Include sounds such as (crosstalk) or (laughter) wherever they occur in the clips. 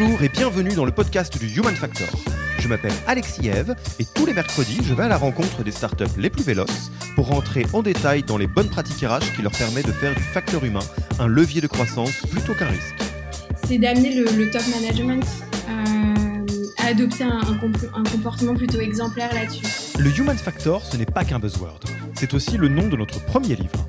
Bonjour et bienvenue dans le podcast du Human Factor. Je m'appelle Alexis Eve et tous les mercredis, je vais à la rencontre des startups les plus véloces pour rentrer en détail dans les bonnes pratiques RH qui leur permettent de faire du facteur humain un levier de croissance plutôt qu'un risque. C'est d'amener le, top management euh, à adopter un, un comportement plutôt exemplaire là-dessus. Le Human Factor, ce n'est pas qu'un buzzword, c'est aussi le nom de notre premier livre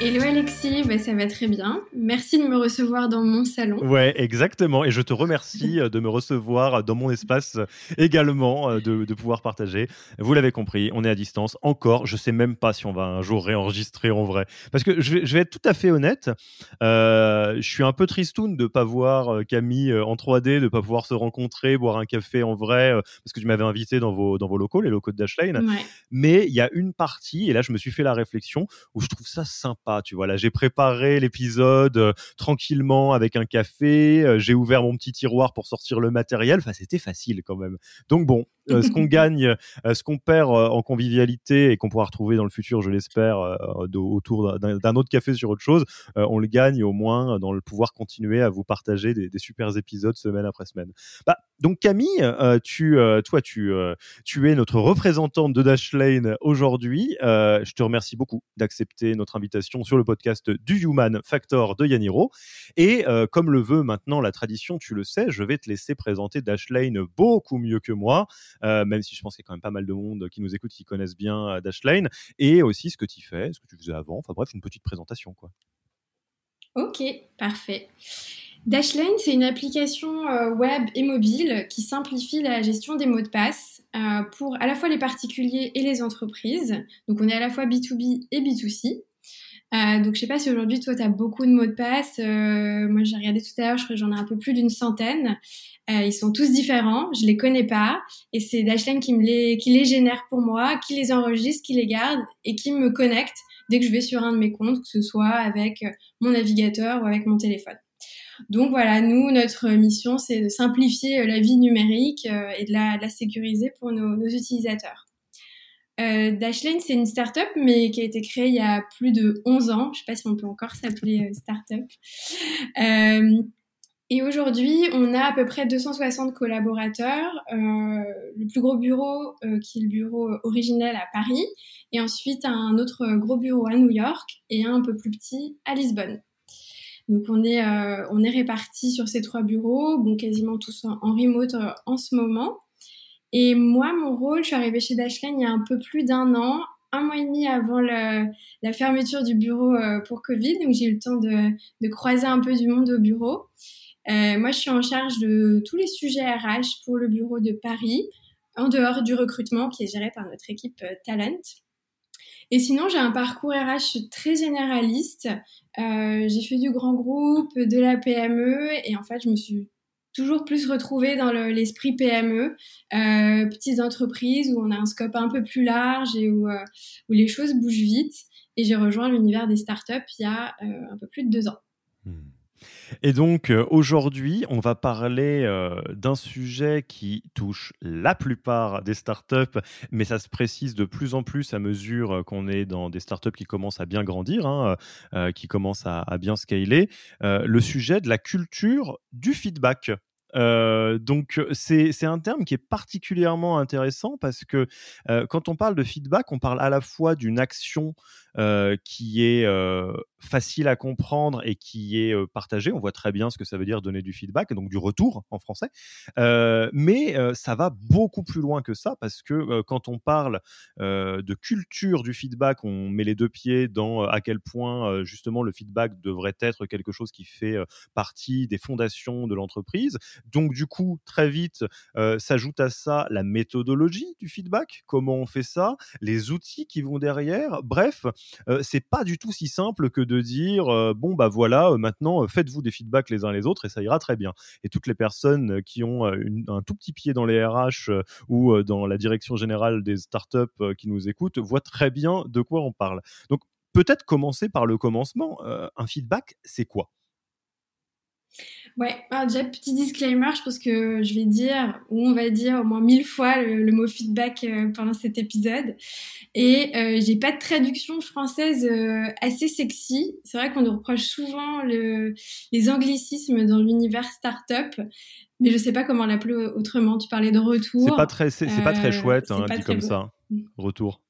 Hello Alexis, bah, ça va très bien. Merci de me recevoir dans mon salon. Ouais, exactement. Et je te remercie euh, de me recevoir dans mon espace euh, également, euh, de, pouvoir partager. Vous l'avez compris, on est à distance encore. Je sais même pas si on va un jour réenregistrer en vrai. Parce que je vais, être tout à fait honnête, je suis un peu tristoun de ne pas voir Camille en 3D, de ne pas pouvoir se rencontrer, boire un café en vrai, parce que tu m'avais invité dans vos, dans vos locaux, les locaux de Dashlane. Mais il y a une partie, et là je me suis fait la réflexion, où je trouve ça sympa tu vois, là, j'ai préparé l'épisode euh, tranquillement avec un café. Euh, j'ai ouvert mon petit tiroir pour sortir le matériel. Enfin, c'était facile quand même. Donc bon, euh, ce qu'on (laughs) gagne, ce qu'on perd en convivialité et qu'on pourra retrouver dans le futur, je l'espère, autour d'un autre café sur autre chose, on le gagne au moins dans le pouvoir continuer à vous partager des, des super épisodes semaine après semaine. Bah, donc Camille, tu, toi, tu, tu es notre représentante de Dashlane aujourd'hui. je te remercie beaucoup d'accepter notre invitation sur le podcast du Human Factor de Yaniro. Et euh, comme le veut maintenant la tradition, tu le sais, je vais te laisser présenter Dashlane beaucoup mieux que moi, euh, même si je pense qu'il y a quand même pas mal de monde qui nous écoute, qui connaissent bien euh, Dashlane, et aussi ce que tu fais, ce que tu faisais avant. Enfin bref, une petite présentation. quoi. Ok, parfait. Dashlane, c'est une application web et mobile qui simplifie la gestion des mots de passe pour à la fois les particuliers et les entreprises. Donc on est à la fois B2B et B2C. Euh, donc je sais pas si aujourd'hui toi tu as beaucoup de mots de passe. Euh, moi j'ai regardé tout à l'heure, je crois que j'en ai un peu plus d'une centaine. Euh, ils sont tous différents, je les connais pas et c'est Dashlane qui me les qui les génère pour moi, qui les enregistre, qui les garde et qui me connecte dès que je vais sur un de mes comptes, que ce soit avec mon navigateur ou avec mon téléphone. Donc voilà, nous, notre mission, c'est de simplifier la vie numérique et de la, sécuriser pour nos, utilisateurs. Euh, Dashlane, c'est une start-up, mais qui a été créée il y a plus de 11 ans. Je ne sais pas si on peut encore s'appeler euh, start-up. Euh, et aujourd'hui, on a à peu près 260 collaborateurs. Euh, le plus gros bureau, euh, qui est le bureau originel à Paris, et ensuite un autre gros bureau à New York et un un peu plus petit à Lisbonne. Donc on est, euh, on est répartis sur ces trois bureaux, bon, quasiment tous en, en remote en ce moment. Et moi, mon rôle, je suis arrivée chez Dashlane il y a un peu plus d'un an, un mois et demi avant la fermeture du bureau euh, pour Covid. Donc, j'ai eu le temps de, de, croiser un peu du monde au bureau. Euh, moi, je suis en charge de tous les sujets RH pour le bureau de Paris, en dehors du recrutement qui est géré par notre équipe euh, Talent. Et sinon, j'ai un parcours RH très généraliste. Euh, j'ai fait du grand groupe, de la PME, et en fait, je me suis toujours plus retrouvé dans l'esprit PME, euh, petites entreprises où on a un scope un peu plus large et où, euh, où les choses bougent vite. Et j'ai rejoint l'univers des startups il y a un peu plus de deux ans. Hmm. Et donc aujourd'hui, on va parler d'un sujet qui touche la plupart des startups, mais ça se précise de plus en plus à mesure qu'on est dans des startups qui commencent à bien grandir, hein, qui commencent à, bien scaler. le sujet de la culture du feedback. donc c'est un terme qui est particulièrement intéressant parce que quand on parle de feedback, on parle à la fois d'une action qui est facile à comprendre et qui est partagée. On voit très bien ce que ça veut dire donner du feedback, donc du retour en français. mais ça va beaucoup plus loin que ça parce que quand on parle de culture du feedback, on met les deux pieds dans à quel point justement le feedback devrait être quelque chose qui fait partie des fondations de l'entreprise. Donc du coup, très vite, s'ajoute à ça la méthodologie du feedback, comment on fait ça, les outils qui vont derrière. Bref, c'est pas du tout si simple que de dire bon bah voilà, maintenant faites-vous des feedbacks les uns les autres et ça ira très bien. Et toutes les personnes qui ont un tout petit pied dans les RH ou dans la direction générale des startups qui nous écoutent voient très bien de quoi on parle. Donc peut-être commencer par le commencement. un feedback, c'est quoi? Ouais, alors déjà, petit disclaimer, je pense que je vais dire, ou on va dire au moins mille fois le, mot feedback euh, pendant cet épisode. Et euh, j'ai pas de traduction française euh, assez sexy. C'est vrai qu'on nous reproche souvent le, les anglicismes dans l'univers startup, mais je sais pas comment l'appeler autrement. Tu parlais de retour. C'est pas très, c'est, pas très chouette, hein, dit comme ça. Mm. Retour.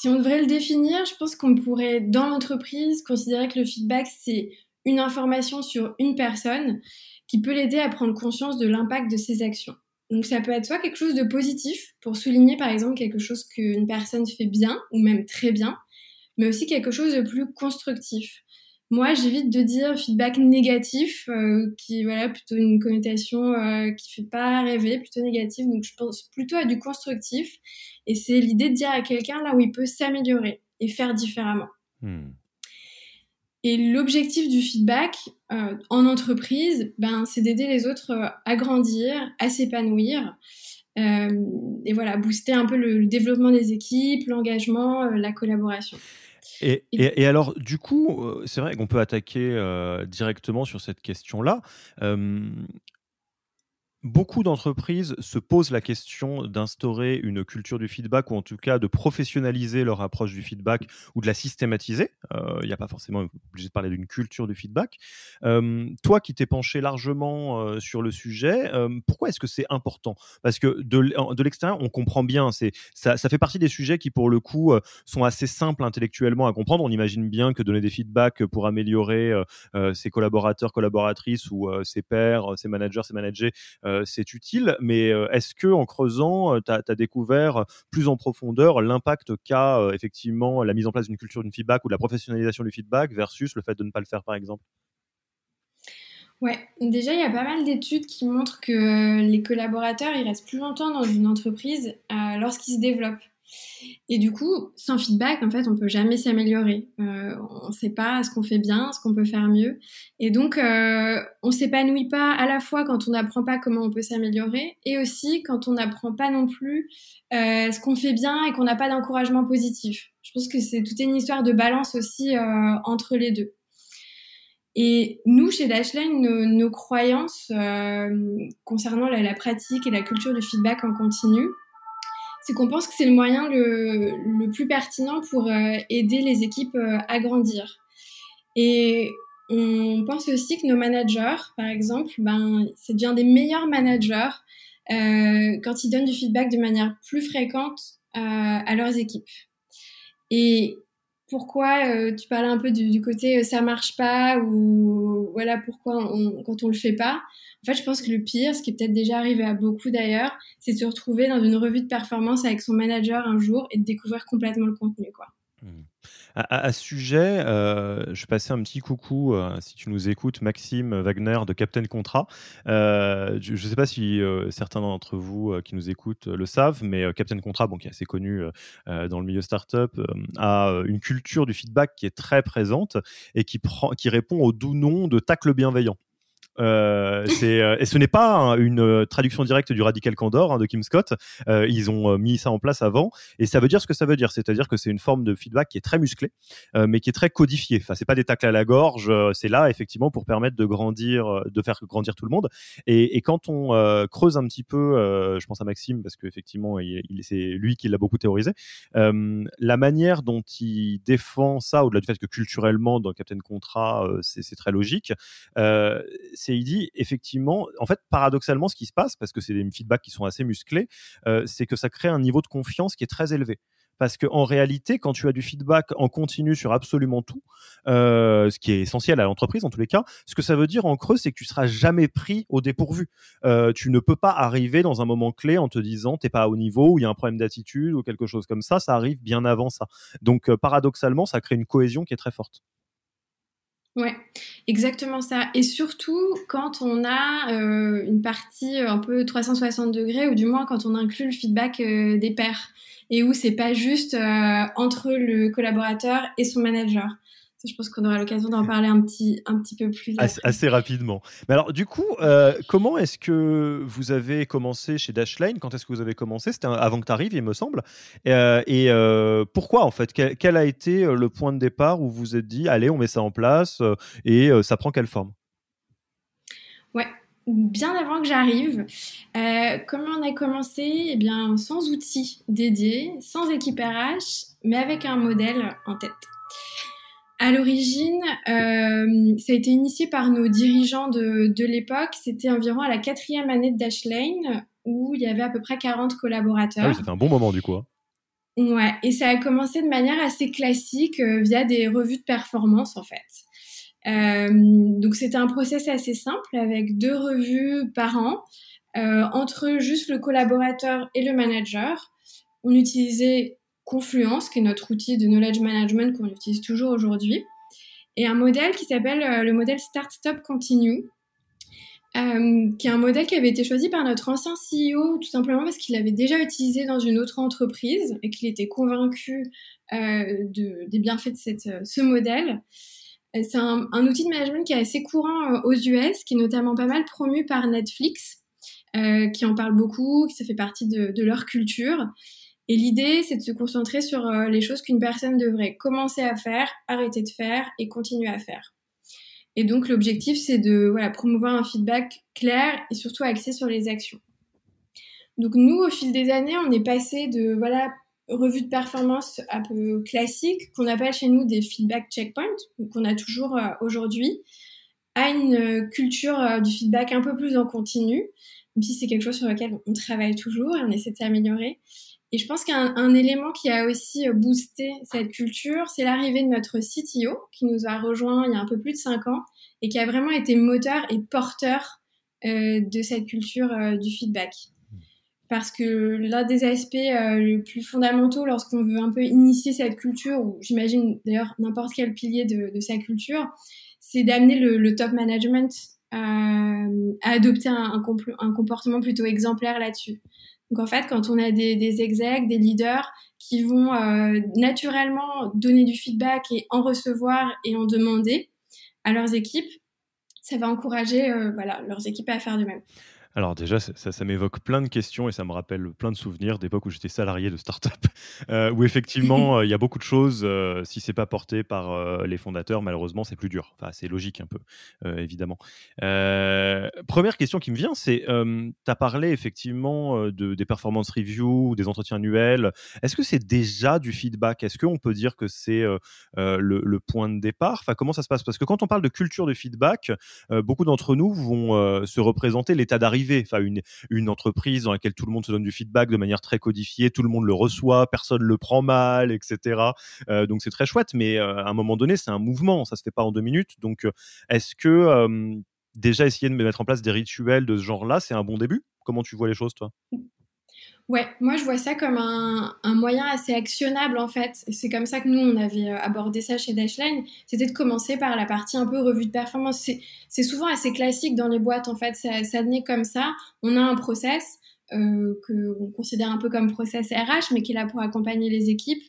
Si on devrait le définir, je pense qu'on pourrait, dans l'entreprise, considérer que le feedback, c'est une information sur une personne qui peut l'aider à prendre conscience de l'impact de ses actions. Donc ça peut être soit quelque chose de positif pour souligner par exemple quelque chose qu'une personne fait bien ou même très bien, mais aussi quelque chose de plus constructif. Moi, j'évite de dire feedback négatif, euh, qui voilà plutôt une connotation euh, qui fait pas rêver, plutôt négatif. Donc je pense plutôt à du constructif, et c'est l'idée de dire à quelqu'un là où il peut s'améliorer et faire différemment. Hmm. Et l'objectif du feedback euh, en entreprise, ben, c'est d'aider les autres euh, à grandir, à s'épanouir. Euh, et voilà, booster un peu le, développement des équipes, l'engagement, la collaboration. Et, et, alors, du coup, c'est vrai qu'on peut attaquer directement sur cette question-là beaucoup d'entreprises se posent la question d'instaurer une culture du feedback ou en tout cas de professionnaliser leur approche du feedback ou de la systématiser. Euh, il n'y a pas forcément obligé de parler d'une culture du feedback. Euh, toi qui t'es penché largement euh, sur le sujet, pourquoi est-ce que c'est important? Parce que de, l'extérieur, on comprend bien. Ça, ça, fait partie des sujets qui, pour le coup, sont assez simples intellectuellement à comprendre. On imagine bien que donner des feedbacks pour améliorer ses collaborateurs, collaboratrices ou ses pairs, ses managers, ses managers, euh, c'est utile, mais euh, est-ce que en creusant, euh, tu as, découvert plus en profondeur l'impact qu'a effectivement la mise en place d'une culture d'une feedback ou de la professionnalisation du feedback versus le fait de ne pas le faire, par exemple? Ouais, déjà il y a pas mal d'études qui montrent que les collaborateurs ils restent plus longtemps dans une entreprise lorsqu'ils se développent. Et du coup, sans feedback, en fait, on peut jamais s'améliorer. Euh, on ne sait pas ce qu'on fait bien, ce qu'on peut faire mieux. Et donc, euh, on s'épanouit pas à la fois quand on n'apprend pas comment on peut s'améliorer, et aussi quand on n'apprend pas non plus euh, ce qu'on fait bien et qu'on n'a pas d'encouragement positif. Je pense que c'est toute une histoire de balance aussi euh, entre les deux. Et nous, chez Dashline, nos, croyances concernant la pratique et la culture du feedback en continu, c'est qu'on pense que c'est le moyen le, plus pertinent pour euh, aider les équipes euh, à grandir. Et on pense aussi que nos managers, par exemple, ben, c'est bien des meilleurs managers euh, quand ils donnent du feedback de manière plus fréquente à leurs équipes. Et pourquoi tu parlais un peu du, côté ça marche pas ou voilà pourquoi quand on le fait pas en fait, je pense que le pire, ce qui est peut-être déjà arrivé à beaucoup d'ailleurs, c'est de se retrouver dans une revue de performance avec son manager un jour et de découvrir complètement le contenu. Quoi. Mmh. À, ce sujet, euh, je passais un petit coucou, euh, si tu nous écoutes, Maxime Wagner de Captain Contrat. Euh, je ne sais pas si euh, certains d'entre vous qui nous écoutent le savent, mais Captain Contrat, bon, qui est assez connu dans le milieu startup, a une culture du feedback qui est très présente et qui, prend, qui répond au doux nom de tacle bienveillant. Euh, euh, et ce n'est pas une euh, traduction directe du Radical Candor hein, de Kim Scott. ils ont mis ça en place avant, et ça veut dire ce que ça veut dire, c'est-à-dire que c'est une forme de feedback qui est très musclée, mais qui est très codifiée. Enfin, c'est pas des tacles à la gorge, c'est là effectivement pour permettre de grandir, de faire grandir tout le monde. Et, quand on creuse un petit peu, je pense à Maxime parce qu'effectivement, il, c'est lui qui l'a beaucoup théorisé. la manière dont il défend ça, au-delà du fait que culturellement dans Captain Contrat, c'est très logique il dit effectivement, en fait, paradoxalement, ce qui se passe, parce que c'est des feedbacks qui sont assez musclés, c'est que ça crée un niveau de confiance qui est très élevé parce qu'en réalité, quand tu as du feedback en continu sur absolument tout, euh, ce qui est essentiel à l'entreprise en tous les cas, ce que ça veut dire en creux, c'est que tu seras jamais pris au dépourvu. Euh, tu ne peux pas arriver dans un moment clé en te disant t'es pas au niveau ou il y a un problème d'attitude ou quelque chose comme ça. Ça arrive bien avant ça. Donc euh, paradoxalement, ça crée une cohésion qui est très forte. Ouais, exactement ça. Et surtout quand on a une partie un peu 360 degrés, ou du moins quand on inclut le feedback des pairs et où c'est pas juste euh, entre le collaborateur et son manager. Je pense qu'on aura l'occasion d'en parler un petit, un petit peu plus. Assez, rapidement. Mais alors, du coup, euh, comment est-ce que vous avez commencé chez Dashlane Quand est-ce que vous avez commencé? C'était avant que tu arrives, il me semble. et euh, pourquoi, en fait? Quel, quel, a été le point de départ où vous vous êtes dit, allez, on met ça en place et ça prend quelle forme? Ouais, bien avant que j'arrive. Euh, comment on a commencé? Eh bien, sans outils dédiés, sans équipe RH, mais avec un modèle en tête. À l'origine, euh, ça a été initié par nos dirigeants de, l'époque. C'était environ à la quatrième année de Dashlane, où il y avait à peu près 40 collaborateurs. Ah oui, c'était un bon moment du coup. Hein. Ouais, et ça a commencé de manière assez classique euh, via des revues de performance en fait. Euh, donc c'était un process assez simple avec deux revues par an euh, entre juste le collaborateur et le manager. On utilisait Confluence, qui est notre outil de knowledge management qu'on utilise toujours aujourd'hui, et un modèle qui s'appelle euh, le modèle Start Stop Continue, euh, qui est un modèle qui avait été choisi par notre ancien CEO tout simplement parce qu'il l'avait déjà utilisé dans une autre entreprise et qu'il était convaincu euh, de, des bienfaits de ce modèle. C'est un, outil de management qui est assez courant aux US, qui est notamment pas mal promu par Netflix, qui en parle beaucoup, qui ça fait partie de, leur culture. Et l'idée, c'est de se concentrer sur les choses qu'une personne devrait commencer à faire, arrêter de faire et continuer à faire. Et donc l'objectif, c'est de promouvoir un feedback clair et surtout axé sur les actions. Donc nous, au fil des années, on est passé de voilà revue de performance un peu classique qu'on appelle chez nous des feedback checkpoints, qu'on a toujours euh, aujourd'hui, à une euh, culture euh, du feedback un peu plus en continu, même si c'est quelque chose sur lequel on travaille toujours et on essaie de s'améliorer. Et je pense qu'un élément qui a aussi boosté cette culture, c'est l'arrivée de notre CTO, qui nous a rejoint il y a un peu plus de cinq ans et qui a vraiment été moteur et porteur de cette culture du feedback. Parce que l'un des aspects euh, les plus fondamentaux lorsqu'on veut un peu initier cette culture, ou j'imagine d'ailleurs n'importe quel pilier de, de, sa culture, c'est d'amener le, le, top management euh, à adopter un, un, un, comportement plutôt exemplaire là-dessus. Donc en fait, quand on a des, des execs, des leaders qui vont euh, naturellement donner du feedback et en recevoir et en demander à leurs équipes, ça va encourager euh, voilà, leurs équipes à faire de même. Alors déjà, ça, m'évoque plein de questions et ça me rappelle plein de souvenirs d'époque où j'étais salarié de start-up, (laughs) euh, où effectivement, (laughs) euh, il y a beaucoup de choses, euh, si c'est pas porté par les fondateurs, malheureusement, c'est plus dur. Enfin, c'est logique un peu, évidemment. première question qui me vient, c'est, tu as parlé effectivement de, des performance reviews, des entretiens annuels. Est-ce que c'est déjà du feedback? Est-ce qu'on peut dire que c'est le, point de départ? Enfin, comment ça se passe? Parce que quand on parle de culture de feedback, beaucoup d'entre nous vont se représenter l'état d'arrivée Enfin, une, entreprise dans laquelle tout le monde se donne du feedback de manière très codifiée, tout le monde le reçoit, personne le prend mal, etc. Euh, donc c'est très chouette, mais euh, à un moment donné, c'est un mouvement, ça se fait pas en deux minutes. Donc euh, est-ce que déjà essayer de mettre en place des rituels de ce genre-là, c'est un bon début? Comment tu vois les choses, toi? Ouais, moi je vois ça comme un, un moyen assez actionnable en fait. C'est comme ça que nous on avait euh, abordé ça chez Dashline. C'était de commencer par la partie un peu revue de performance. C'est souvent assez classique dans les boîtes en fait. Ça, ça naît comme ça. On a un process euh, qu'on considère un peu comme process RH, mais qui est là pour accompagner les équipes.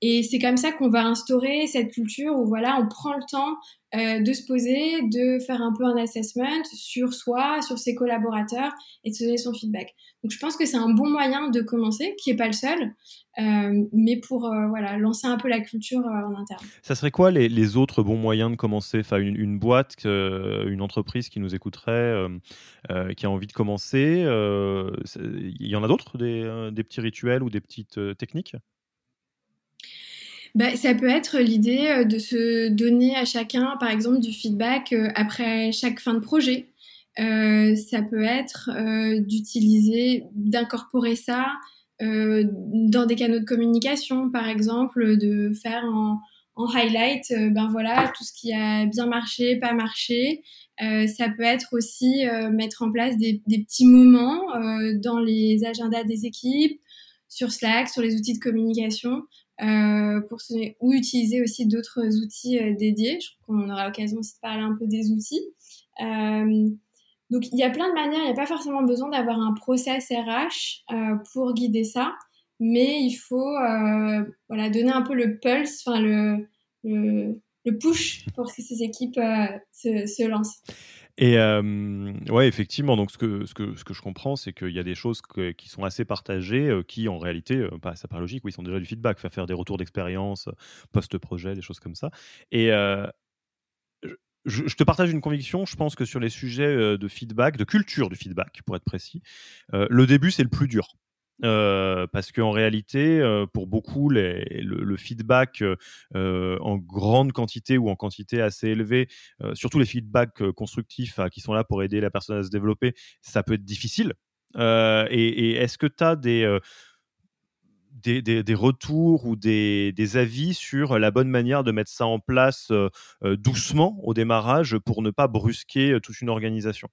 Et c'est comme ça qu'on va instaurer cette culture où voilà, on prend le temps euh, de se poser, de faire un peu un assessment sur soi, sur ses collaborateurs et de se donner son feedback. Donc je pense que c'est un bon moyen de commencer, qui est pas le seul, euh, mais pour euh, voilà lancer un peu la culture en interne. Ça serait quoi les, autres bons moyens de commencer? Enfin une, boîte, une entreprise qui nous écouterait, qui a envie de commencer, il y en a d'autres des petits rituels ou des petites techniques? Bah, ça peut être l'idée euh, de se donner à chacun, par exemple, du feedback euh, après chaque fin de projet. ça peut être d'utiliser, d'incorporer ça dans des canaux de communication, par exemple, de faire en, highlight, ben voilà, tout ce qui a bien marché, pas marché. ça peut être aussi mettre en place des petits moments dans les agendas des équipes, sur Slack, sur les outils de communication, euh, pour ou utiliser aussi d'autres outils euh, dédiés. Je crois qu'on aura l'occasion aussi de parler un peu des outils. Euh, donc il y a plein de manières, il n'y a pas forcément besoin d'avoir un process RH euh, pour guider ça, mais il faut voilà, donner un peu le pulse, enfin le, le, le, push pour que ces équipes se, se lancent. Et euh, ouais, effectivement, donc ce que, ce que, ce que je comprends, c'est qu'il y a des choses qui sont assez partagées, euh, qui en réalité, euh, bah, ça paraît logique, oui, sont déjà du feedback, faire, faire des retours d'expérience, post-projet, des choses comme ça. Et je, te partage une conviction, je pense que sur les sujets de feedback, de culture du feedback, pour être précis, le début, c'est le plus dur. Euh, parce qu'en réalité, euh, pour beaucoup, le, feedback euh, en grande quantité ou en quantité assez élevée, surtout les feedbacks constructifs qui sont là pour aider la personne à se développer, ça peut être difficile. et, est-ce que tu as des, des, des, des, retours ou des, des, avis sur la bonne manière de mettre ça en place doucement au démarrage pour ne pas brusquer toute une organisation?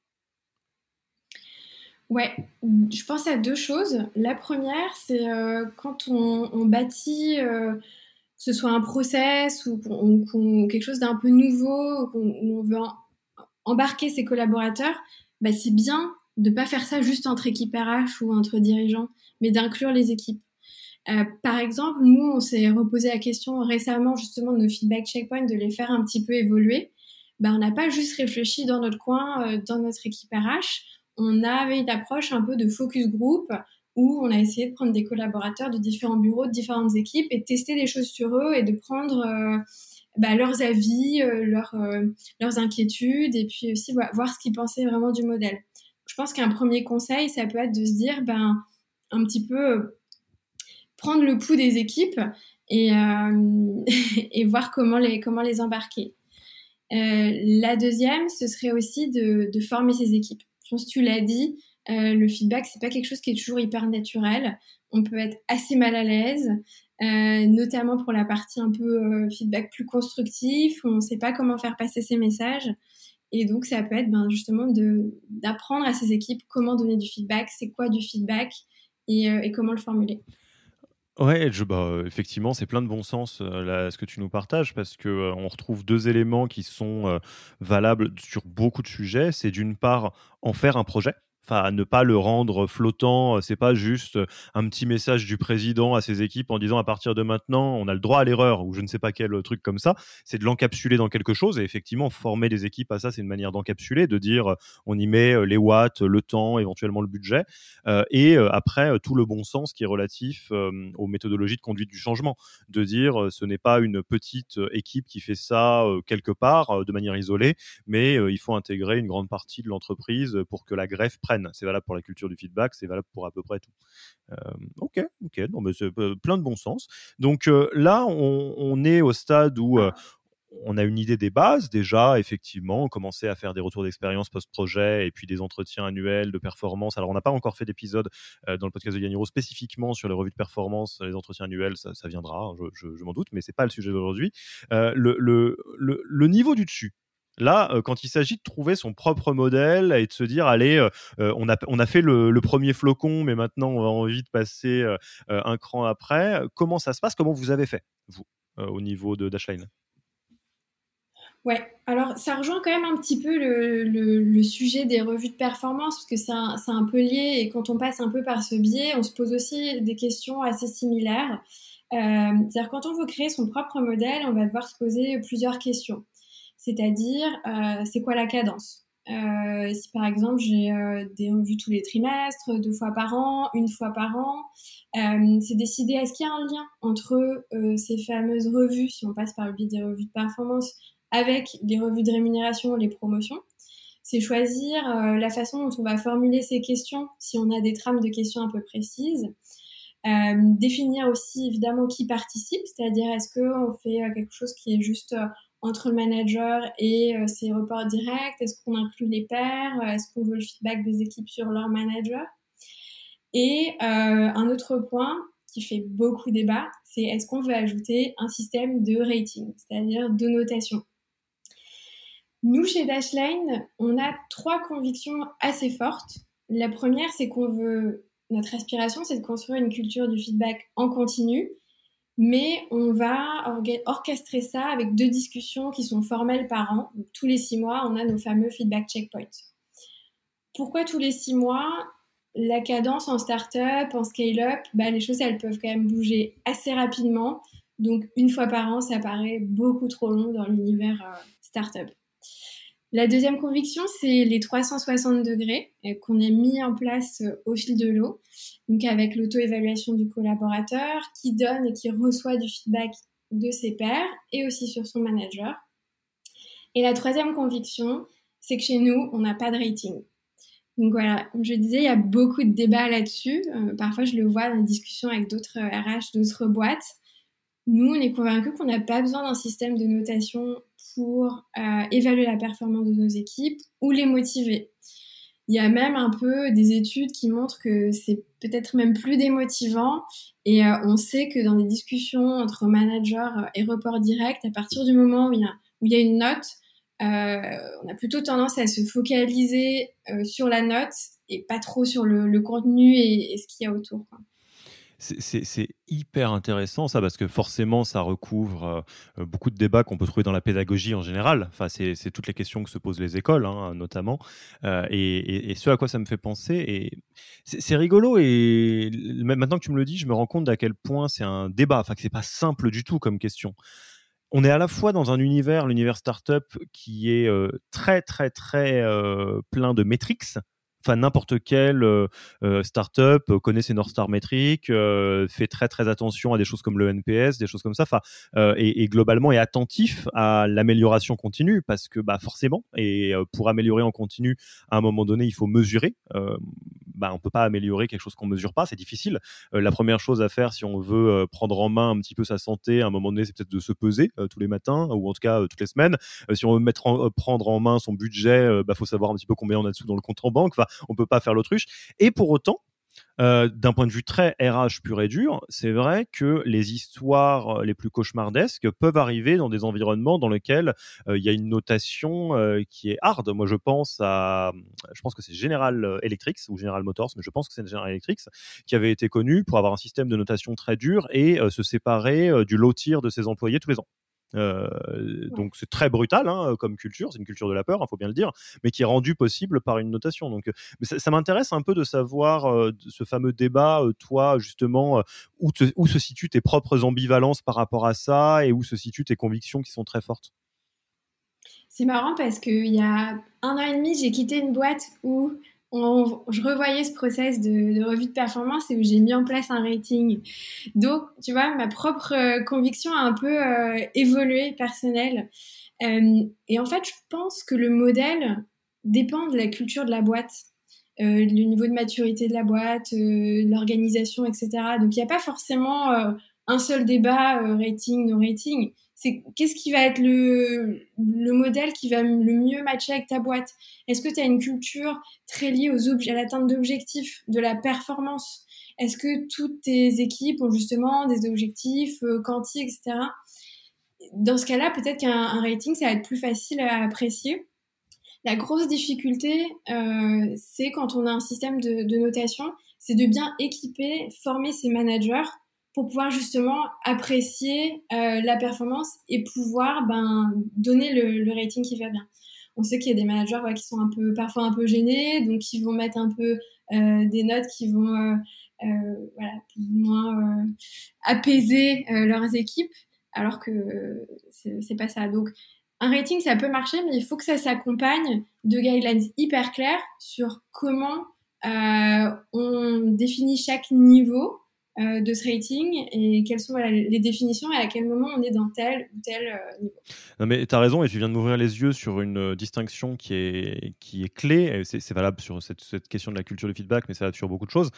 Ouais, je pense à deux choses. La première, c'est euh, quand on, bâtit, euh, que ce soit un process ou quelque chose d'un peu nouveau, où on veut embarquer ses collaborateurs, bah, c'est bien de pas faire ça juste entre équipes RH ou entre dirigeants, mais d'inclure les équipes. Euh, par exemple, nous, on s'est reposé la question récemment justement de nos feedback checkpoints, de les faire un petit peu évoluer. Bah, on n'a pas juste réfléchi dans notre coin, dans notre équipe RH on avait une approche un peu de focus group où on a essayé de prendre des collaborateurs de différents bureaux, de différentes équipes et de tester des choses sur eux et de prendre euh, bah, leurs avis, euh, euh, leurs inquiétudes et puis aussi voir, ce qu'ils pensaient vraiment du modèle. Je pense qu'un premier conseil, ça peut être de se dire, ben, un petit peu prendre le pouls des équipes (laughs) et, voir comment les, comment les embarquer. la deuxième, ce serait aussi de, de former ces équipes. Je pense que tu l'as dit, euh, le feedback, c'est pas quelque chose qui est toujours hyper naturel. On peut être assez mal à l'aise, euh, notamment pour la partie un peu euh, feedback plus constructif, où on ne sait pas comment faire passer ses messages. Et donc, ça peut être ben, justement d'apprendre à ses équipes comment donner du feedback, c'est quoi du feedback et comment le formuler. Ouais, je, bah, effectivement, c'est plein de bon sens ce que tu nous partages parce que on retrouve deux éléments qui sont valables sur beaucoup de sujets. C'est d'une part en faire un projet enfin ne pas le rendre flottant. C'est pas juste un petit message du président à ses équipes en disant à partir de maintenant on a le droit à l'erreur ou je ne sais pas quel truc comme ça. C'est de l'encapsuler dans quelque chose et effectivement former des équipes à ça c'est une manière d'encapsuler, de dire on y met les watts, le temps, éventuellement le budget et après tout le bon sens qui est relatif aux méthodologies de conduite du changement, de dire ce n'est pas une petite équipe qui fait ça quelque part de manière isolée, mais il faut intégrer une grande partie de l'entreprise pour que la greffe prenne c'est valable pour la culture du feedback, c'est valable pour à peu près tout. Euh, ok, ok, c'est euh, plein de bon sens. Donc euh, là, on, est au stade où on a une idée des bases déjà, effectivement, on commençait à faire des retours d'expérience post-projet et puis des entretiens annuels de performance. Alors, on n'a pas encore fait d'épisode dans le podcast de Yaniro spécifiquement sur les revues de performance, les entretiens annuels, ça, viendra, hein, je, m'en doute, mais c'est pas le sujet d'aujourd'hui. le, niveau du dessus, Là, euh, quand il s'agit de trouver son propre modèle et de se dire, allez, euh, euh, on, a, on a fait le, premier flocon, mais maintenant on a envie de passer un cran après, comment ça se passe? Comment vous avez fait, vous, au niveau de Dashline Ouais, alors ça rejoint quand même un petit peu le, sujet des revues de performance, parce que c'est un, un, peu lié, et quand on passe un peu par ce biais, on se pose aussi des questions assez similaires. C'est-à-dire quand on veut créer son propre modèle, on va devoir se poser plusieurs questions c'est-à-dire euh, c'est quoi la cadence? Euh, si par exemple j'ai euh, des revues tous les trimestres, deux fois par an, une fois par an, c'est décider est-ce qu'il y a un lien entre ces fameuses revues, si on passe par le biais des revues de performance, avec les revues de rémunération, les promotions? C'est choisir la façon dont on va formuler ces questions, si on a des trames de questions un peu précises. définir aussi évidemment qui participe, c'est-à-dire est-ce qu'on fait quelque chose qui est juste entre le manager et ses reports directs? Est-ce qu'on inclut les pairs? Est-ce qu'on veut le feedback des équipes sur leur manager? Et un autre point qui fait beaucoup débat, c'est est-ce qu'on veut ajouter un système de rating, c'est-à-dire de notation? Nous, chez Dashline, on a trois convictions assez fortes. La première, c'est qu'on veut, notre aspiration, c'est de construire une culture du feedback en continu, mais on va orchestrer ça avec deux discussions qui sont formelles par an. tous les six mois, on a nos fameux feedback checkpoints. Pourquoi tous les six mois La cadence en startup, en scale-up, bah, les choses, elles peuvent quand même bouger assez rapidement. Donc, une fois par an, ça paraît beaucoup trop long dans l'univers euh, startup. La deuxième conviction, c'est les 360 degrés euh, qu'on a mis en place euh, au fil de l'eau, donc avec l'auto-évaluation du collaborateur qui donne et qui reçoit du feedback de ses pairs et aussi sur son manager. Et la troisième conviction, c'est que chez nous, on n'a pas de rating. Donc voilà, comme je disais, il y a beaucoup de débats là-dessus. Euh, parfois, je le vois dans les discussions avec d'autres RH, d'autres boîtes. Nous, on est convaincus qu'on n'a pas besoin d'un système de notation pour euh, évaluer la performance de nos équipes ou les motiver. Il y a même un peu des études qui montrent que c'est peut-être même plus démotivant et euh, on sait que dans des discussions entre managers et reports directs, à partir du moment où il y a, où il y a une note, euh, on a plutôt tendance à se focaliser sur la note et pas trop sur le, contenu et, ce qu'il y a autour. C'est hyper intéressant ça parce que forcément ça recouvre euh, beaucoup de débats qu'on peut trouver dans la pédagogie en général. Enfin, c'est toutes les questions que se posent les écoles hein, notamment. Euh, et, ce à quoi ça me fait penser, et c'est rigolo et maintenant que tu me le dis, je me rends compte d'à quel point c'est un débat. Enfin, que c'est pas simple du tout comme question. On est à la fois dans un univers, l'univers startup, qui est euh, très très très plein de métriques enfin n'importe quelle euh, euh, startup euh, connaît ses North Star métriques, fait très très attention à des choses comme le NPS, des choses comme ça, enfin et, globalement est attentif à l'amélioration continue parce que bah forcément et pour améliorer en continu à un moment donné il faut mesurer. bah, on peut pas améliorer quelque chose qu'on mesure pas, c'est difficile. la première chose à faire si on veut prendre en main un petit peu sa santé, à un moment donné, c'est peut-être de se peser tous les matins ou en tout cas toutes les semaines. si on veut mettre prendre en main son budget, bah faut savoir un petit peu combien on a dessous dans le compte en banque. On peut pas faire l'autruche. Et pour autant, euh, d'un point de vue très RH pur et dur, c'est vrai que les histoires euh, les plus cauchemardesques peuvent arriver dans des environnements dans lesquels euh, il y a une notation qui est hard. Moi, je pense à, je pense que c'est General Electric ou General Motors, mais je pense que c'est General Electric qui avait été connu pour avoir un système de notation très dur et se séparer du lotir de ses employés tous les ans. Euh, donc c'est très brutal hein, comme culture, c'est une culture de la peur, il hein, faut bien le dire, mais qui est rendue possible par une notation. Donc, mais ça, m'intéresse un peu de savoir euh, ce fameux débat, euh, toi justement, où, où se situent tes propres ambivalences par rapport à ça et où se situent tes convictions qui sont très fortes? C'est marrant parce qu'il y a un an et demi, j'ai quitté une boîte où je revoyais ce process de, revue de performance et où j'ai mis en place un rating. Donc, tu vois, ma propre euh, conviction a un peu euh, évolué personnelle. Euh, et en fait, je pense que le modèle dépend de la culture de la boîte, le niveau de maturité de la boîte, l'organisation, etc. Donc, il n'y a pas forcément un seul débat rating, no rating c'est qu'est-ce qui va être le, le modèle qui va le mieux matcher avec ta boîte? Est-ce que tu as une culture très liée aux à l'atteinte d'objectifs, de la performance? Est-ce que toutes tes équipes ont justement des objectifs euh, quanti, etc. Dans ce cas-là, peut-être qu'un rating, ça va être plus facile à apprécier. La grosse difficulté, euh, c'est quand on a un système de, de notation, c'est de bien équiper, former ses managers pour pouvoir justement apprécier euh, la performance et pouvoir ben, donner le, rating qui va bien. On sait qu'il y a des managers qui sont un peu, parfois un peu gênés, donc ils vont mettre un peu euh, des notes qui vont euh, voilà, plus ou moins apaiser leurs équipes, alors que c'est pas ça. Donc un rating, ça peut marcher, mais il faut que ça s'accompagne de guidelines hyper clairs sur comment on définit chaque niveau euh, de ce rating et quelles sont les définitions et à quel moment on est dans tel ou tel euh, niveau. Non mais tu as raison et tu viens de m'ouvrir les yeux sur une euh, distinction qui est, qui est clé, c'est valable sur cette, cette, question de la culture du feedback, mais c'est valable sur beaucoup de choses.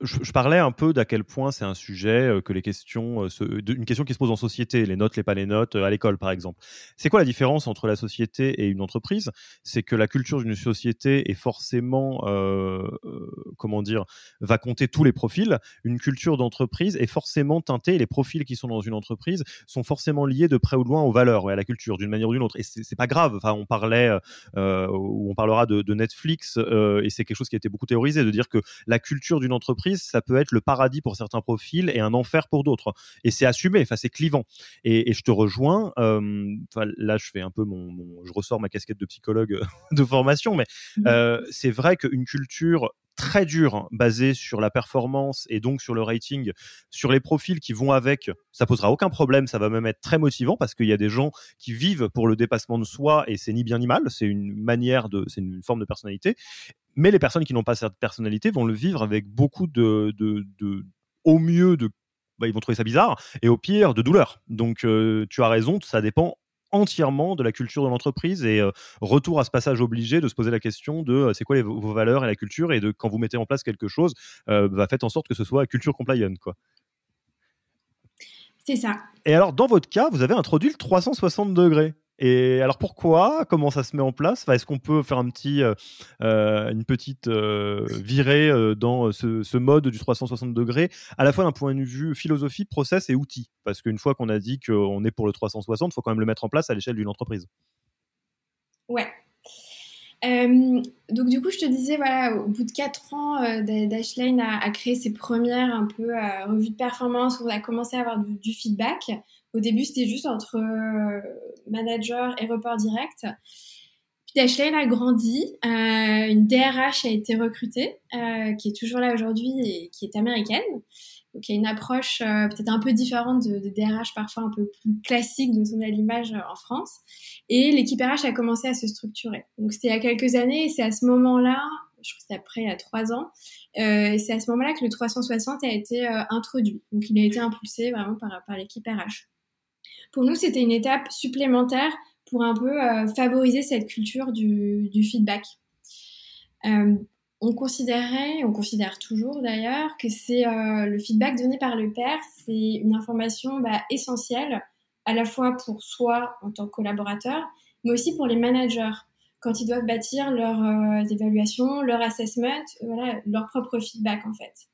Je, parlais un peu d'à quel point c'est un sujet euh, que les questions, euh, une question qui se pose en société, les notes, les pas les notes, euh, à l'école par exemple. C'est quoi la différence entre la société et une entreprise? C'est que la culture d'une société est forcément, comment dire, va compter tous les profils. Une culture d'entreprise est forcément teintée. Les profils qui sont dans une entreprise sont forcément liés de près ou de loin aux valeurs et à la culture d'une manière ou d'une autre. Et c'est pas grave. Enfin, on parlait ou on parlera de, de Netflix et c'est quelque chose qui a été beaucoup théorisé de dire que la culture d'une entreprise ça peut être le paradis pour certains profils et un enfer pour d'autres. Et c'est assumé, enfin, c'est clivant. Et, je te rejoins. Euh, là, je fais un peu mon, je ressors ma casquette de psychologue (laughs) de formation, mais mmh. euh, c'est vrai qu'une culture très dure, basée sur la performance et donc sur le rating, sur les profils qui vont avec, ça posera aucun problème, ça va même être très motivant parce qu'il y a des gens qui vivent pour le dépassement de soi et c'est ni bien ni mal, c'est une manière de, c'est une forme de personnalité. Mais les personnes qui n'ont pas cette personnalité vont le vivre avec beaucoup de, de, au mieux de bah, ils vont trouver ça bizarre et au pire de douleur. Donc euh, tu as raison, ça dépend entièrement de la culture de l'entreprise et euh, retour à ce passage obligé de se poser la question de euh, c'est quoi vos valeurs et la culture et de quand vous mettez en place quelque chose, bah, faites en sorte que ce soit culture compliant quoi. C'est ça. Et alors dans votre cas, vous avez introduit le 360 degrés. Et alors pourquoi? Comment ça se met en place? Est-ce qu'on peut faire euh, euh, une petite euh, virée dans ce, mode du 360 degrés, à la fois d'un point de vue philosophie, process et outils? Parce qu'une fois qu'on a dit qu'on est pour le 360, il faut quand même le mettre en place à l'échelle d'une entreprise. Ouais. donc du coup, je te disais, voilà, au bout de 4 ans, Dashlane a, créé ses premières un peu revues de performance où on a commencé à avoir du feedback. Au début, c'était juste entre euh, manager et report direct. Puis Dashlane a grandi, euh, une DRH a été recrutée, euh, qui est toujours là aujourd'hui et qui est américaine. Donc il y a une approche peut-être un peu différente de, DRH, parfois un peu plus classique dont on a l'image en France. Et l'équipe RH a commencé à se structurer. Donc c'était il y a quelques années et c'est à ce moment-là, je crois que c'était après, il y a trois ans, c'est à ce moment-là que le 360 a été introduit. Donc il a été impulsé vraiment par, par l'équipe RH. Pour nous, c'était une étape supplémentaire pour un peu euh, favoriser cette culture du, feedback. Euh, on considérait, on considère toujours d'ailleurs, que c'est euh, le feedback donné par le père, c'est une information bah, essentielle à la fois pour soi en tant que collaborateur, mais aussi pour les managers quand ils doivent bâtir leurs évaluations, leur assessment, voilà, leur propre feedback en fait.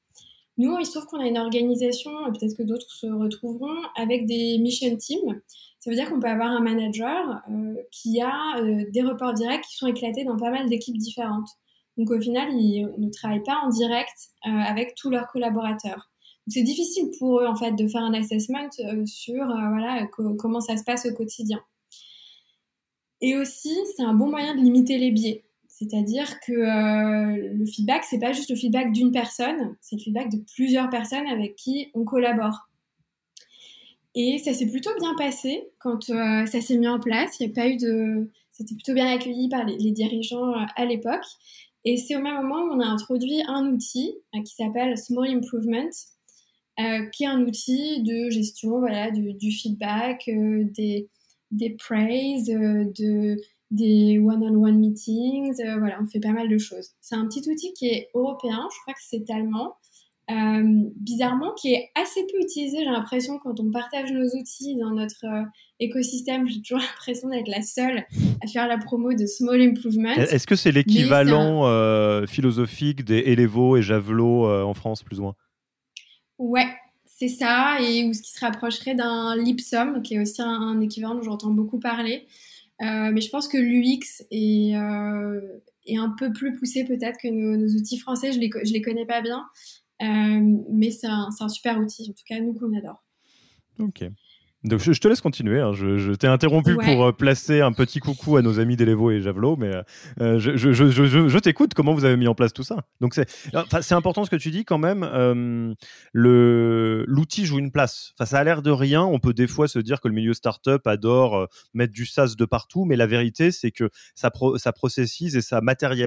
Nous, il se trouve qu'on a une organisation, peut-être que d'autres se retrouveront, avec des mission teams. Ça veut dire qu'on peut avoir un manager euh, qui a euh, des reports directs qui sont éclatés dans pas mal d'équipes différentes. Donc au final, ils ne travaillent pas en direct euh, avec tous leurs collaborateurs. C'est difficile pour eux en fait de faire un assessment sur voilà comment ça se passe au quotidien. Et aussi, c'est un bon moyen de limiter les biais. C'est-à-dire que euh, le feedback, c'est pas juste le feedback d'une personne, c'est le feedback de plusieurs personnes avec qui on collabore. Et ça s'est plutôt bien passé quand euh, ça s'est mis en place. Il a pas eu de, c'était plutôt bien accueilli par les, dirigeants euh, à l'époque. Et c'est au même moment où on a introduit un outil qui s'appelle Small Improvement, qui est un outil de gestion, voilà, du, du feedback, des, des praises, de des one-on-one meetings, euh, voilà, on fait pas mal de choses. C'est un petit outil qui est européen, je crois que c'est allemand, euh, bizarrement, qui est assez peu utilisé, j'ai l'impression, quand on partage nos outils dans notre euh, écosystème, j'ai toujours (laughs) l'impression d'être la seule à faire la promo de Small Improvement. Est-ce que c'est l'équivalent philosophique des Elevo et Javelot en France, plus ou moins? Ouais, c'est ça, et ou ce qui se rapprocherait d'un Lipsum, qui est aussi un, un équivalent dont j'entends beaucoup parler. Euh, mais je pense que l'UX est, euh, est, un peu plus poussé peut-être que nos, outils français. Je les, je les connais pas bien, euh, mais c'est un, un, super outil, en tout cas nous qu'on adore. Ok. Donc je, te laisse continuer. Hein. Je, t'ai interrompu pour euh, placer un petit coucou à nos amis d'Elevo et Javelot, mais euh, je, t'écoute. Comment vous avez mis en place tout ça Donc c'est c'est important ce que tu dis quand même. Euh, le l'outil joue une place. Enfin, ça a l'air de rien. On peut des fois se dire que le milieu startup adore mettre du SaaS de partout, mais la vérité c'est que ça ça processise et ça matérialise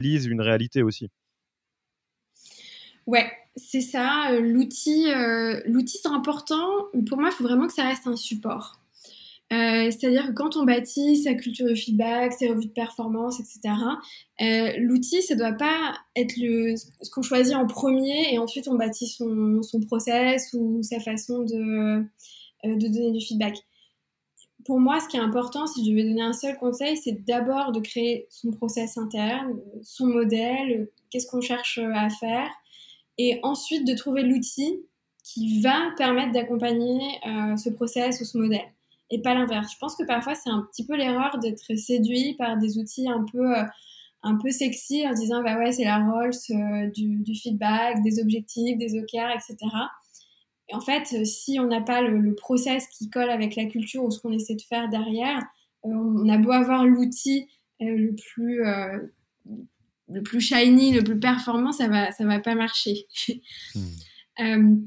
une réalité aussi. Ouais, c'est ça. Euh, l'outil, euh, l'outil c'est important. Pour moi, il faut vraiment que ça reste un support. Euh, c'est-à-dire que quand on bâtit sa culture de feedback, ses revues de performance, etc., l'outil, ça ne doit pas être le, ce qu'on choisit en premier et ensuite on bâtit son, son process ou sa façon de, de donner du feedback pour moi, ce qui est important, si je devais donner un seul conseil, c'est d'abord de créer son process interne, son modèle, qu'est-ce qu'on cherche à faire, et ensuite de trouver l'outil qui va permettre d'accompagner euh, ce process ou ce modèle, et pas l'inverse. Je pense que parfois, c'est un petit peu l'erreur d'être séduit par des outils un peu, euh, un peu sexy en disant, bah ouais, c'est la Rolls euh, du, du, feedback, des objectifs, des OKR, etc. Et en fait, euh, si on n'a pas le, process qui colle avec la culture ou ce qu'on essaie de faire derrière, euh, on a beau avoir l'outil euh, le plus le plus shiny, le plus performant, ça va ça va pas marcher. (laughs) Hmm.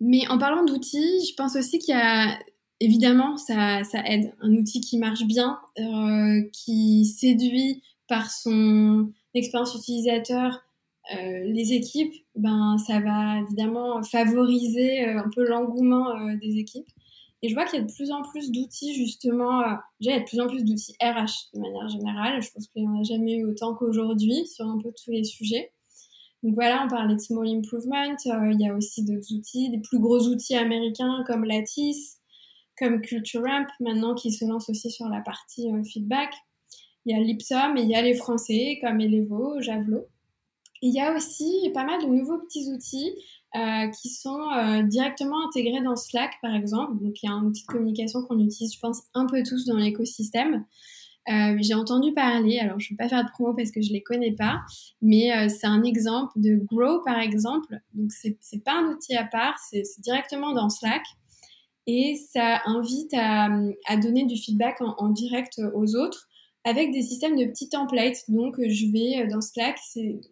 mais en parlant d'outils, je pense aussi qu'il y a évidemment ça, ça aide un outil qui marche bien, qui séduit par son expérience utilisateur euh, les équipes, ben, ça va évidemment favoriser euh, un peu l'engouement euh, des équipes. Et je vois qu'il y a de plus en plus d'outils, justement. déjà, il y a de plus en plus d'outils RH de manière générale. Je pense qu'il n'y en a jamais eu autant qu'aujourd'hui sur un peu tous les sujets. Donc voilà, on parlait de Small Improvement. il y a aussi d'autres outils, des plus gros outils américains comme Lattice, comme Culture Ramp, maintenant qui se lance aussi sur la partie feedback. Il y a Lipsum et il y a les Français comme Elevo, Javelot. Il y a aussi pas mal de nouveaux petits outils euh, qui sont euh, directement intégrés dans Slack, par exemple. Donc, il y a un outil de communication qu'on utilise, je pense, un peu tous dans l'écosystème. Euh, j'ai entendu parler, alors je ne vais pas faire de promo parce que je ne les connais pas, mais c'est un exemple de Grow, par exemple. Donc, c'est n'est pas un outil à part, c'est directement dans Slack. Et ça invite à, à donner du feedback en direct aux autres avec des systèmes de petits templates. Donc, euh, je vais euh, dans Slack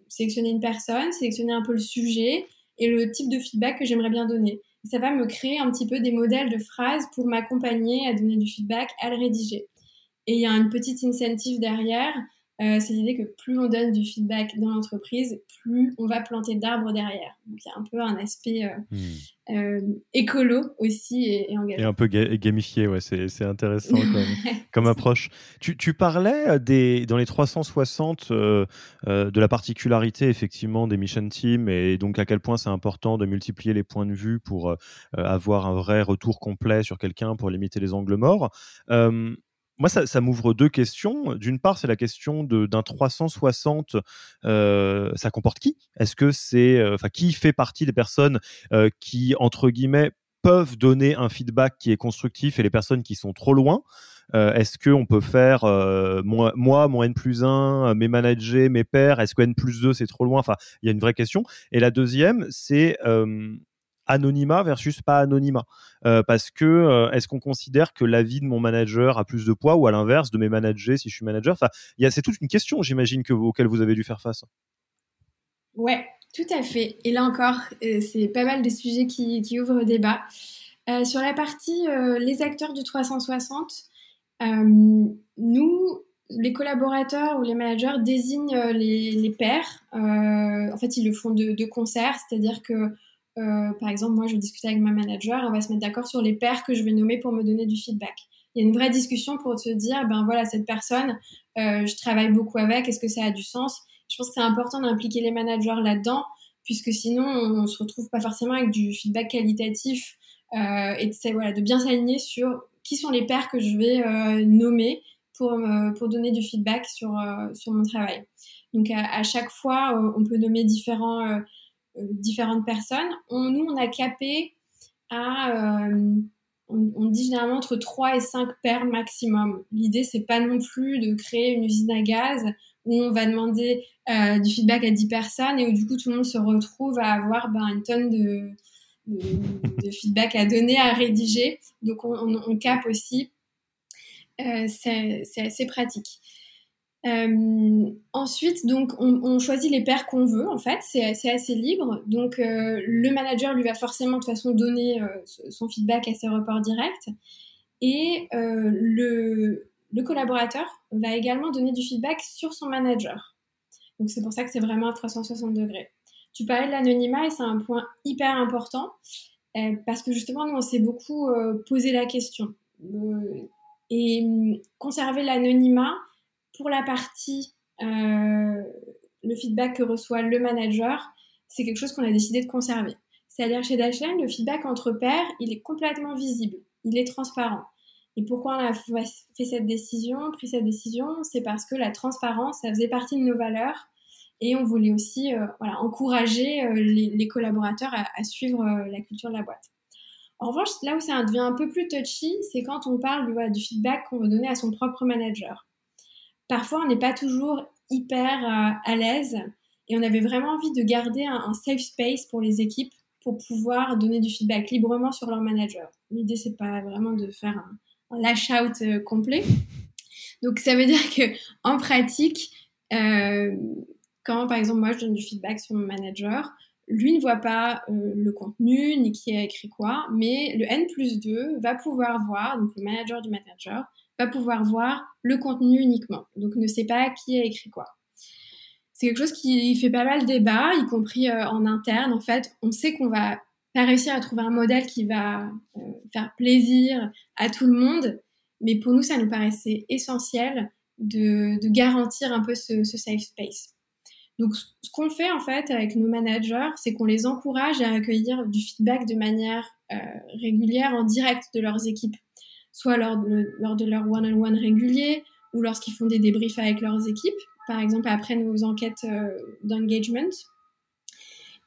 sélectionner une personne, sélectionner un peu le sujet et le type de feedback que j'aimerais bien donner. Ça va me créer un petit peu des modèles de phrases pour m'accompagner à donner du feedback, à le rédiger. Et il y a une petite incentive derrière euh, c'est l'idée que plus on donne du feedback dans l'entreprise, plus on va planter d'arbres derrière. Donc il y a un peu un aspect euh, hmm. euh, écolo aussi et, et, un peu gamifié, ouais, c'est intéressant (laughs) comme, approche. Tu, tu, parlais des, dans les 360 de la particularité effectivement des mission teams et donc à quel point c'est important de multiplier les points de vue pour avoir un vrai retour complet sur quelqu'un pour limiter les angles morts moi, ça, m'ouvre deux questions. D'une part, c'est la question d'un 360. Euh, ça comporte qui? Est-ce que c'est, euh, enfin, qui fait partie des personnes euh, qui, entre guillemets, peuvent donner un feedback qui est constructif et les personnes qui sont trop loin? Est-ce qu'on peut faire moi, mon N plus 1, mes managers, mes pairs Est-ce que N plus 2, c'est trop loin? Enfin, il y a une vraie question. Et la deuxième, c'est anonymat versus pas anonymat euh, Parce que euh, est-ce qu'on considère que l'avis de mon manager a plus de poids ou à l'inverse de mes managers si je suis manager? Enfin, c'est toute une question, j'imagine, que auquel vous avez dû faire face. Ouais, tout à fait. Et là encore, euh, c'est pas mal de sujets qui, ouvrent le débat. sur la partie les acteurs du 360, nous, les collaborateurs ou les managers désignent les, pairs. en fait, ils le font de, de concert, c'est-à-dire que euh, par exemple, moi, je vais discuter avec ma manager, on va se mettre d'accord sur les pairs que je vais nommer pour me donner du feedback. Il y a une vraie discussion pour se dire, ben voilà, cette personne, euh, je travaille beaucoup avec, est-ce que ça a du sens? Je pense que c'est important d'impliquer les managers là-dedans, puisque sinon, on, ne se retrouve pas forcément avec du feedback qualitatif euh, et de, voilà, de bien s'aligner sur qui sont les pairs que je vais nommer pour, donner du feedback sur, mon travail. Donc, à, chaque fois, on peut nommer différents différentes personnes. On, nous, on a capé à, euh, on, dit généralement entre 3 et 5 paires maximum. L'idée, c'est pas non plus de créer une usine à gaz où on va demander du feedback à 10 personnes et où du coup tout le monde se retrouve à avoir ben, une tonne de, feedback à donner, à rédiger. Donc on, on, aussi. c'est assez pratique. Euh, ensuite, donc, on, choisit les pairs qu'on veut, en fait, c'est assez libre. Donc, euh, le manager lui va forcément de toute façon donner euh, son feedback à ses reports directs. Et le, collaborateur va également donner du feedback sur son manager. Donc, c'est pour ça que c'est vraiment à 360 degrés. Tu parlais de l'anonymat et c'est un point hyper important parce que justement, nous, on s'est beaucoup posé la question. et conserver l'anonymat, pour la partie euh, le feedback que reçoit le manager, c'est quelque chose qu'on a décidé de conserver. C'est-à-dire chez Dashlane, le feedback entre pairs, il est complètement visible, il est transparent. Et pourquoi on a fait cette décision, pris cette décision? C'est parce que la transparence, ça faisait partie de nos valeurs et on voulait aussi euh, encourager euh, les, collaborateurs à, suivre la culture de la boîte. En revanche, là où ça devient un peu plus touchy, c'est quand on parle du feedback qu'on veut donner à son propre manager parfois on n'est pas toujours hyper euh, à l'aise et on avait vraiment envie de garder un, safe space pour les équipes pour pouvoir donner du feedback librement sur leur manager. L'idée c'est pas vraiment de faire un, lash out euh, complet. Donc ça veut dire que en pratique, euh, quand par exemple moi je donne du feedback sur mon manager, lui ne voit pas le contenu ni qui a écrit quoi, mais le N plus 2 va pouvoir voir, donc le manager du manager, va pouvoir voir le contenu uniquement. Donc ne sait pas qui a écrit quoi. C'est quelque chose qui fait pas mal débat, y compris euh, en interne. En fait, on sait qu'on va pas réussir à trouver un modèle qui va euh, faire plaisir à tout le monde, mais pour nous, ça nous paraissait essentiel de, garantir un peu ce, safe space. Donc, ce qu'on fait en fait avec nos managers, c'est qu'on les encourage à accueillir du feedback de manière euh, régulière en direct de leurs équipes soit lors de, lors de leur one-on-one régulier ou lorsqu'ils font des débriefs avec leurs équipes, par exemple après nos enquêtes euh, d'engagement.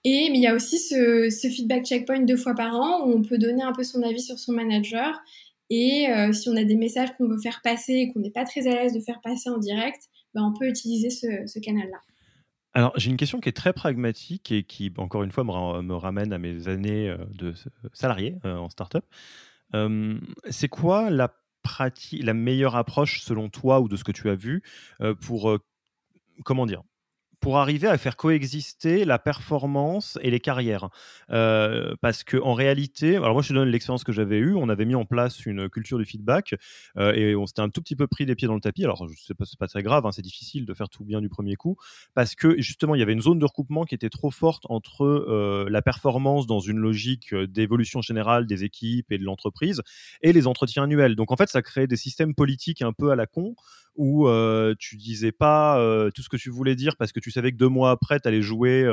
Et mais il y a aussi ce, feedback checkpoint deux fois par an où on peut donner un peu son avis sur son manager. Et euh, si on a des messages qu'on veut faire passer et qu'on n'est pas très à l'aise de faire passer en direct, ben on peut utiliser ce, canal-là. Alors, j'ai une question qui est très pragmatique et qui, encore une fois, me, ramène à mes années euh, de salarié en startup c'est quoi la pratique, la meilleure approche selon toi ou de ce que tu as vu pour comment dire pour arriver à faire coexister la performance et les carrières. Euh, parce que en réalité, alors moi je te donne l'expérience que j'avais eue, on avait mis en place une culture du feedback euh, et on s'était un tout petit peu pris les pieds dans le tapis. Alors sais pas, c'est pas très grave, hein, c'est difficile de faire tout bien du premier coup parce que justement il y avait une zone de recoupement qui était trop forte entre euh, la performance dans une logique d'évolution générale des équipes et de l'entreprise et les entretiens annuels. Donc en fait ça créait des systèmes politiques un peu à la con où tu disais pas tout ce que tu voulais dire parce que tu savais que deux mois après, tu allais jouer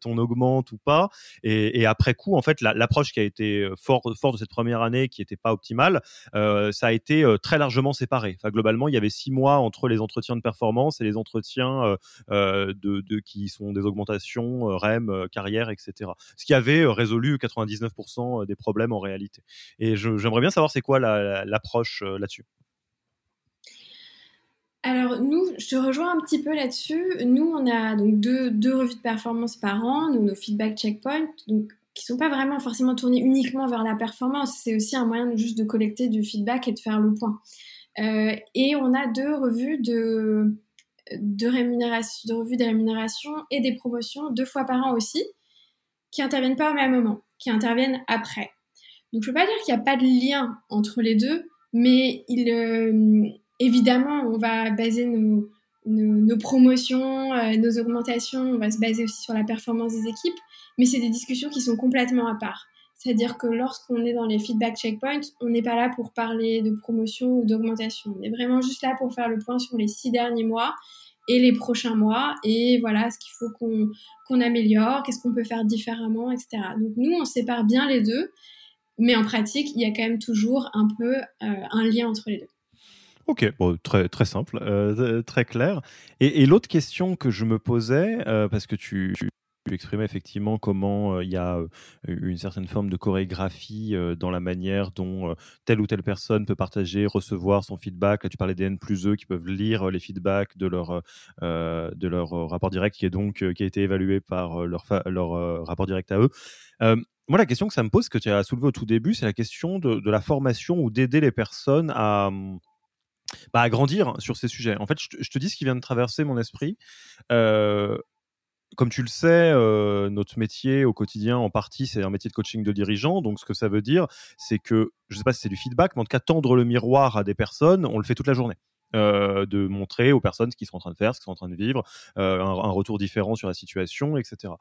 ton augmente ou pas. Et, après coup, en fait, l'approche qui a été fort, fort de cette première année, qui n'était pas optimale, ça a été très largement séparé. Enfin, globalement, il y avait six mois entre les entretiens de performance et les entretiens de, de, qui sont des augmentations, REM, carrière, etc. Ce qui avait résolu 99% des problèmes en réalité. Et j'aimerais bien savoir c'est quoi l'approche là-dessus. Alors nous, je te rejoins un petit peu là-dessus. Nous, on a donc deux, revues de performance par an, nos feedback checkpoints, donc qui sont pas vraiment forcément tournés uniquement vers la performance. C'est aussi un moyen juste de collecter du feedback et de faire le point. Euh, et on a deux revues de, de rémunération, de revues des rémunérations et des promotions deux fois par an aussi, qui interviennent pas au même moment, qui interviennent après. Donc je peux pas dire qu'il n'y a pas de lien entre les deux, mais il euh, évidemment, on va baser nos, nos, promotions, euh, nos augmentations, on va se baser aussi sur la performance des équipes, mais c'est des discussions qui sont complètement à part. C'est-à-dire que lorsqu'on est dans les feedback checkpoints, on n'est pas là pour parler de promotion ou d'augmentation. On est vraiment juste là pour faire le point sur les six derniers mois et les prochains mois et voilà ce qu'il faut qu'on améliore, qu'est-ce qu'on peut faire différemment, etc. Donc nous, on sépare bien les deux, mais en pratique, il y a quand même toujours un peu euh, un lien entre les deux. Ok, très, très simple, euh, très clair. Et, l'autre question que je me posais, euh, parce que tu, exprimer effectivement comment il y a une certaine forme de chorégraphie dans la manière dont telle ou telle personne peut partager, recevoir son feedback. Là, tu parlais des N plus eux qui peuvent lire les feedbacks de leur, de leur rapport direct qui, est donc, qui a été évalué par leur, leur rapport direct à eux. moi, la question que ça me pose, que tu as soulevé au tout début, c'est la question de, de la formation ou d'aider les personnes à, bah, à grandir sur ces sujets. En fait, je te, dis ce qui vient de traverser mon esprit. Euh, comme tu le sais, euh, notre métier au quotidien, en partie, c'est un métier de coaching de dirigeant. Donc, ce que ça veut dire, c'est que, je ne sais pas si c'est du feedback, mais en tout cas, tendre le miroir à des personnes, on le fait toute la journée. Euh, de montrer aux personnes ce qu'ils sont en train de faire, ce qu'ils sont en train de vivre, un, retour différent sur la situation, etc.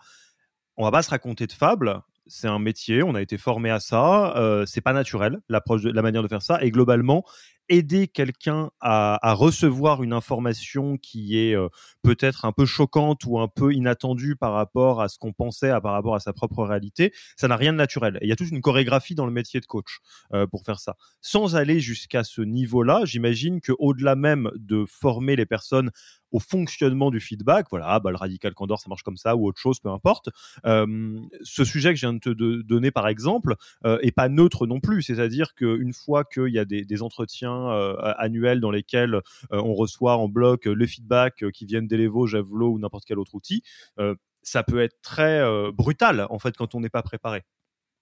On va pas se raconter de fables. C'est un métier, on a été formé à ça. C'est pas naturel l'approche, la manière de faire ça. Et globalement, aider quelqu'un à, recevoir une information qui est euh, peut-être un peu choquante ou un peu inattendue par rapport à ce qu'on pensait, par rapport à sa propre réalité, ça n'a rien de naturel. Et il y a toute une chorégraphie dans le métier de coach euh, pour faire ça. Sans aller jusqu'à ce niveau-là, j'imagine que au-delà même de former les personnes au fonctionnement du feedback, voilà, bah, le radical candor, ça marche comme ça, ou autre chose, peu importe. Euh, ce sujet que je viens de te donner, par exemple, euh, est pas neutre non plus. C'est-à-dire qu'une fois qu'il y a des, entretiens euh, annuels dans lesquels euh, on reçoit en bloc le feedback euh, qui viennent d'Elevo, Javelot ou n'importe quel autre outil, euh, ça peut être très brutal, en fait, quand on n'est pas préparé.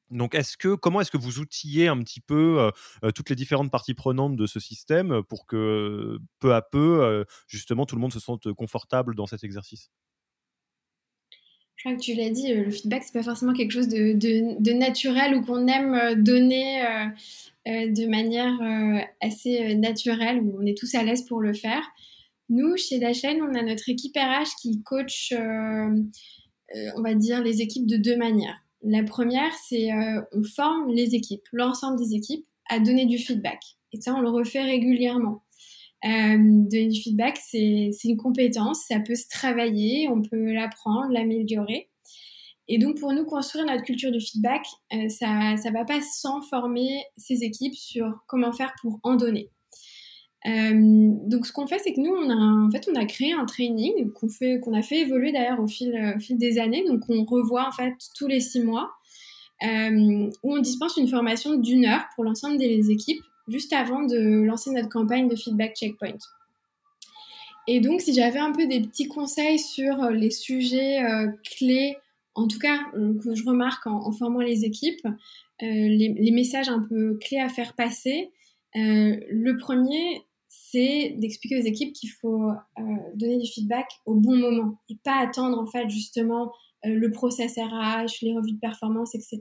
Donc, comment est-ce que vous outillez un petit peu toutes les différentes parties prenantes de ce système pour que peu à peu, justement, tout le monde se sente confortable dans cet exercice? Je crois que tu l'as dit, le feedback, c'est pas forcément quelque chose de, naturel ou qu'on aime donner de manière assez naturelle, où on est tous à l'aise pour le faire. Nous, chez Dashen, on a notre équipe RH qui coach, on va dire, les équipes de deux manières. La première, c'est euh, on forme les équipes, l'ensemble des équipes, à donner du feedback. Et ça, on le refait régulièrement. Euh, donner du feedback, c'est une compétence, ça peut se travailler, on peut l'apprendre, l'améliorer. Et donc, pour nous, construire notre culture du feedback, euh, ça ne va pas sans former ces équipes sur comment faire pour en donner. Euh, donc, ce qu'on fait, c'est que nous, on a, en fait, on a créé un training qu'on a fait évoluer d'ailleurs au fil, des années. Donc, on revoit en fait tous les six mois, euh, où on dispense une formation d'une heure pour l'ensemble des équipes, juste avant de lancer notre campagne de feedback checkpoint. Et donc, si j'avais un peu des petits conseils sur les sujets euh, clés, en tout cas que je remarque en, formant les équipes, les, messages un peu clés à faire passer. Le premier, c'est d'expliquer aux équipes qu'il faut euh, donner du feedback au bon moment et pas attendre en fait justement euh, le process RH, les revues de performance, etc.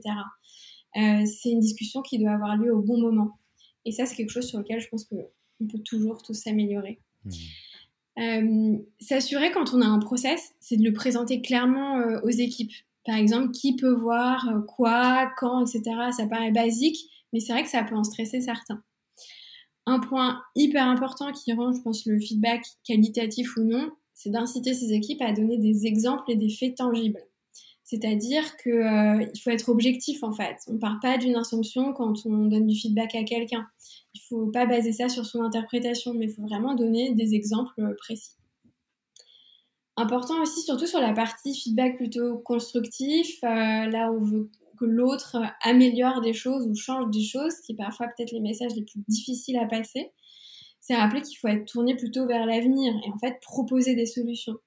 Euh, c'est une discussion qui doit avoir lieu au bon moment. Et ça, c'est quelque chose sur lequel je pense qu'on peut toujours tous s'améliorer. Mmh. S'assurer quand on a un process, c'est de le présenter clairement aux équipes. Par exemple, qui peut voir quoi, quand, etc. Ça paraît basique, mais c'est vrai que ça peut en stresser certains. Un point hyper important qui rend, je pense, le feedback qualitatif ou non, c'est d'inciter ces équipes à donner des exemples et des faits tangibles. C'est-à-dire qu'il euh, faut être objectif en fait. On ne part pas d'une assumption quand on donne du feedback à quelqu'un. Il ne faut pas baser ça sur son interprétation, mais il faut vraiment donner des exemples précis. Important aussi, surtout sur la partie feedback plutôt constructif, euh, là on veut que l'autre améliore des choses ou change des choses, qui parfois peut-être les messages les plus difficiles à passer, c'est rappeler qu'il faut être tourné plutôt vers l'avenir et en fait proposer des solutions.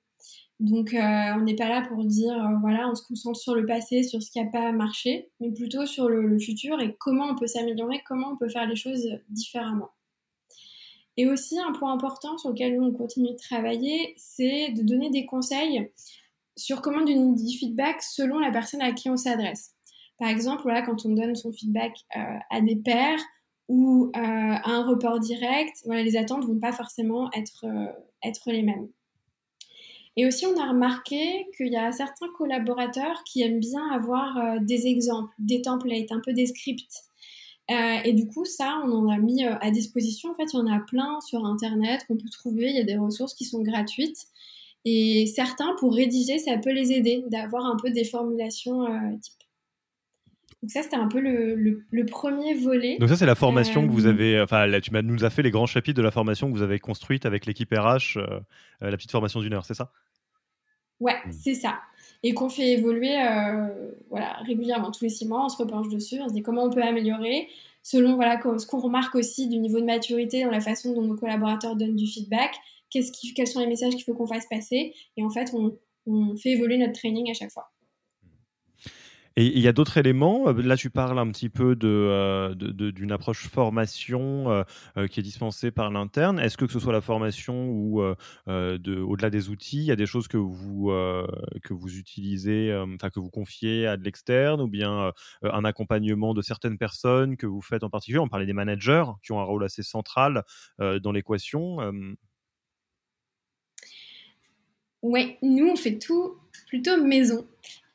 Donc euh, on n'est pas là pour dire euh, voilà on se concentre sur le passé, sur ce qui n'a pas marché, mais plutôt sur le, le futur et comment on peut s'améliorer, comment on peut faire les choses différemment. Et aussi un point important sur lequel on continue de travailler, c'est de donner des conseils sur comment donner du feedback selon la personne à qui on s'adresse. Par exemple, voilà, quand on donne son feedback euh, à des pairs ou euh, à un report direct, voilà, les attentes vont pas forcément être, euh, être les mêmes. Et aussi, on a remarqué qu'il y a certains collaborateurs qui aiment bien avoir euh, des exemples, des templates, un peu des scripts. Euh, et du coup, ça, on en a mis euh, à disposition. En fait, il y en a plein sur Internet qu'on peut trouver. Il y a des ressources qui sont gratuites. Et certains, pour rédiger, ça peut les aider d'avoir un peu des formulations. Donc ça, c'était un peu le, le, le, premier volet. Donc ça, c'est la formation euh... que vous avez... Enfin, là, tu nous as fait les grands chapitres de la formation que vous avez construite avec l'équipe RH, euh, la petite formation d'une heure, c'est ça? Ouais, mmh. c'est ça. et qu'on fait évoluer voilà, régulièrement. Tous les six mois, on se repenche dessus, on se dit comment on peut améliorer selon voilà, ce qu'on remarque aussi du niveau de maturité dans la façon dont nos collaborateurs donnent du feedback, qui, quels sont les messages qu'il faut qu'on fasse passer. Et en fait, on, on fait évoluer notre training à chaque fois. Et il y a d'autres éléments. Euh, là, tu parles un petit peu euh, d'une approche formation euh, qui est dispensée par l'interne. Est-ce que ce soit la formation ou au-delà des outils, il y a des choses que vous, que vous utilisez, enfin que vous confiez à de l'externe ou bien un accompagnement de certaines personnes que vous faites en particulier? On parlait des managers qui ont un rôle assez central dans l'équation. Oui, nous, on fait tout plutôt maison.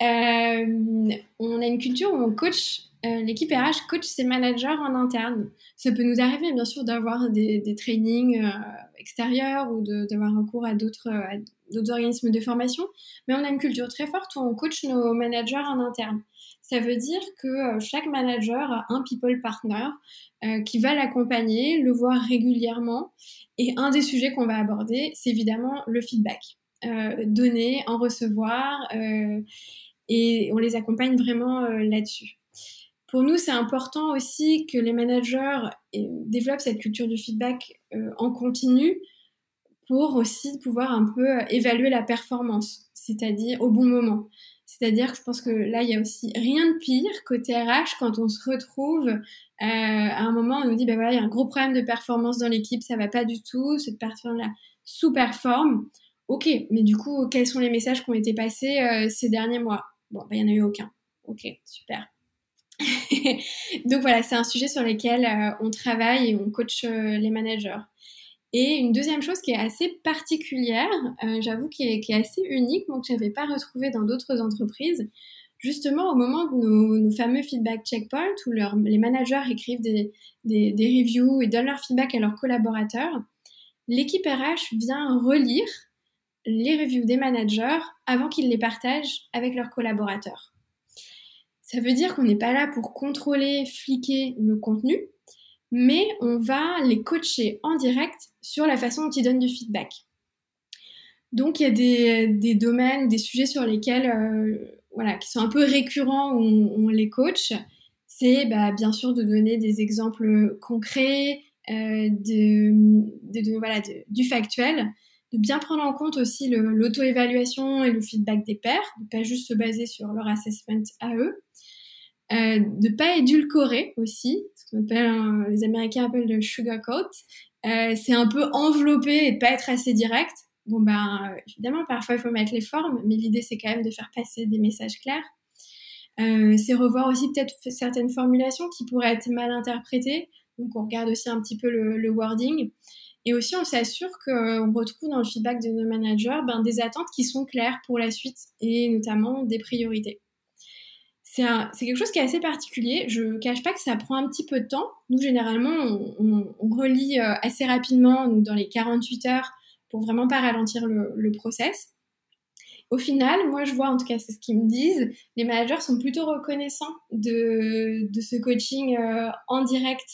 Euh, on a une culture où on coach, euh, l'équipe RH coach ses managers en interne. Ça peut nous arriver, bien sûr, d'avoir des, trainings euh, extérieurs ou d'avoir recours à d'autres organismes de formation, mais on a une culture très forte où on coach nos managers en interne. Ça veut dire que chaque manager a un people partner qui va l'accompagner, le voir régulièrement. Et un des sujets qu'on va aborder, c'est évidemment le feedback. donner, en recevoir et on les accompagne vraiment euh, là-dessus. Pour nous, c'est important aussi que les managers euh, développent cette culture du feedback euh, en continu pour aussi pouvoir un peu évaluer la performance, c'est-à-dire au bon moment. C'est-à-dire que je pense que là, il y a aussi rien de pire côté RH quand on se retrouve à un moment, on nous dit, ben voilà, il y a un gros problème de performance dans l'équipe, ça va pas du tout, cette personne-là sous-performe. Ok, mais du coup, quels sont les messages qui ont été passés ces derniers mois? Bon, bah, il n'y en a eu aucun. Ok, super. (laughs) Donc voilà, c'est un sujet sur lequel euh, on travaille et on coach euh, les managers. Et une deuxième chose qui est assez particulière, euh, j'avoue qui est, assez unique, donc que je n'avais pas retrouvé dans d'autres entreprises, justement au moment de nos, fameux feedback checkpoints, où les managers écrivent des, reviews et donnent leur feedback à leurs collaborateurs, l'équipe RH vient relire les reviews des managers avant qu'ils les partagent avec leurs collaborateurs. Ça veut dire qu'on n'est pas là pour contrôler, fliquer le contenu, mais on va les coacher en direct sur la façon dont ils donnent du feedback. Donc il y a des, domaines, des sujets sur lesquels, euh, voilà, qui sont un peu récurrents où on, les coach. C'est bah, bien sûr de donner des exemples concrets, euh, de, voilà, du factuel, de bien prendre en compte aussi l'auto-évaluation et le feedback des pairs, de pas juste se baser sur leur assessment à eux, euh, de pas édulcorer aussi, ce qu'on appelle, les Américains appellent le sugarcoat, euh, c'est un peu envelopper et de pas être assez direct. Bon ben évidemment parfois il faut mettre les formes, mais l'idée c'est quand même de faire passer des messages clairs. Euh, c'est revoir aussi peut-être certaines formulations qui pourraient être mal interprétées. Donc on regarde aussi un petit peu le wording. Et aussi, on s'assure qu'on retrouve dans le feedback de nos managers ben, des attentes qui sont claires pour la suite et notamment des priorités. C'est quelque chose qui est assez particulier. Je ne cache pas que ça prend un petit peu de temps. Nous, généralement, on, relit euh, assez rapidement, dans les 48 heures, pour vraiment pas ralentir le, process. Au final, moi, je vois, en tout cas, c'est ce qu'ils me disent, les managers sont plutôt reconnaissants de, ce coaching euh, en direct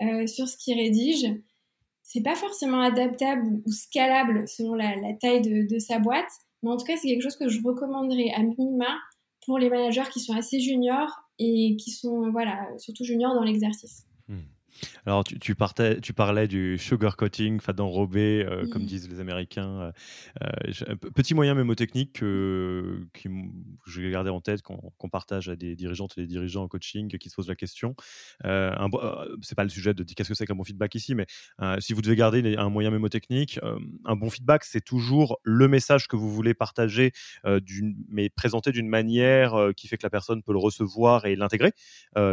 euh, sur ce qu'ils rédigent c'est pas forcément adaptable ou scalable selon la, taille de, sa boîte, mais en tout cas, c'est quelque chose que je recommanderais à minima pour les managers qui sont assez juniors et qui sont, voilà, surtout juniors dans l'exercice. Hmm. Alors, tu, tu, partais, tu parlais du sugar coating, enfin d'enrober, euh, comme disent les Américains. Euh, euh, petit moyen mémotechnique que, que je vais garder en tête qu'on partage à des dirigeantes et des dirigeants en coaching qui se posent la question. Euh, c'est pas le sujet de dire qu'est-ce que c'est qu'un bon feedback ici, mais si vous devez garder un moyen mémotechnique, un bon feedback, c'est toujours le message que vous voulez partager, mais présenté d'une manière qui fait que la personne peut le recevoir et l'intégrer,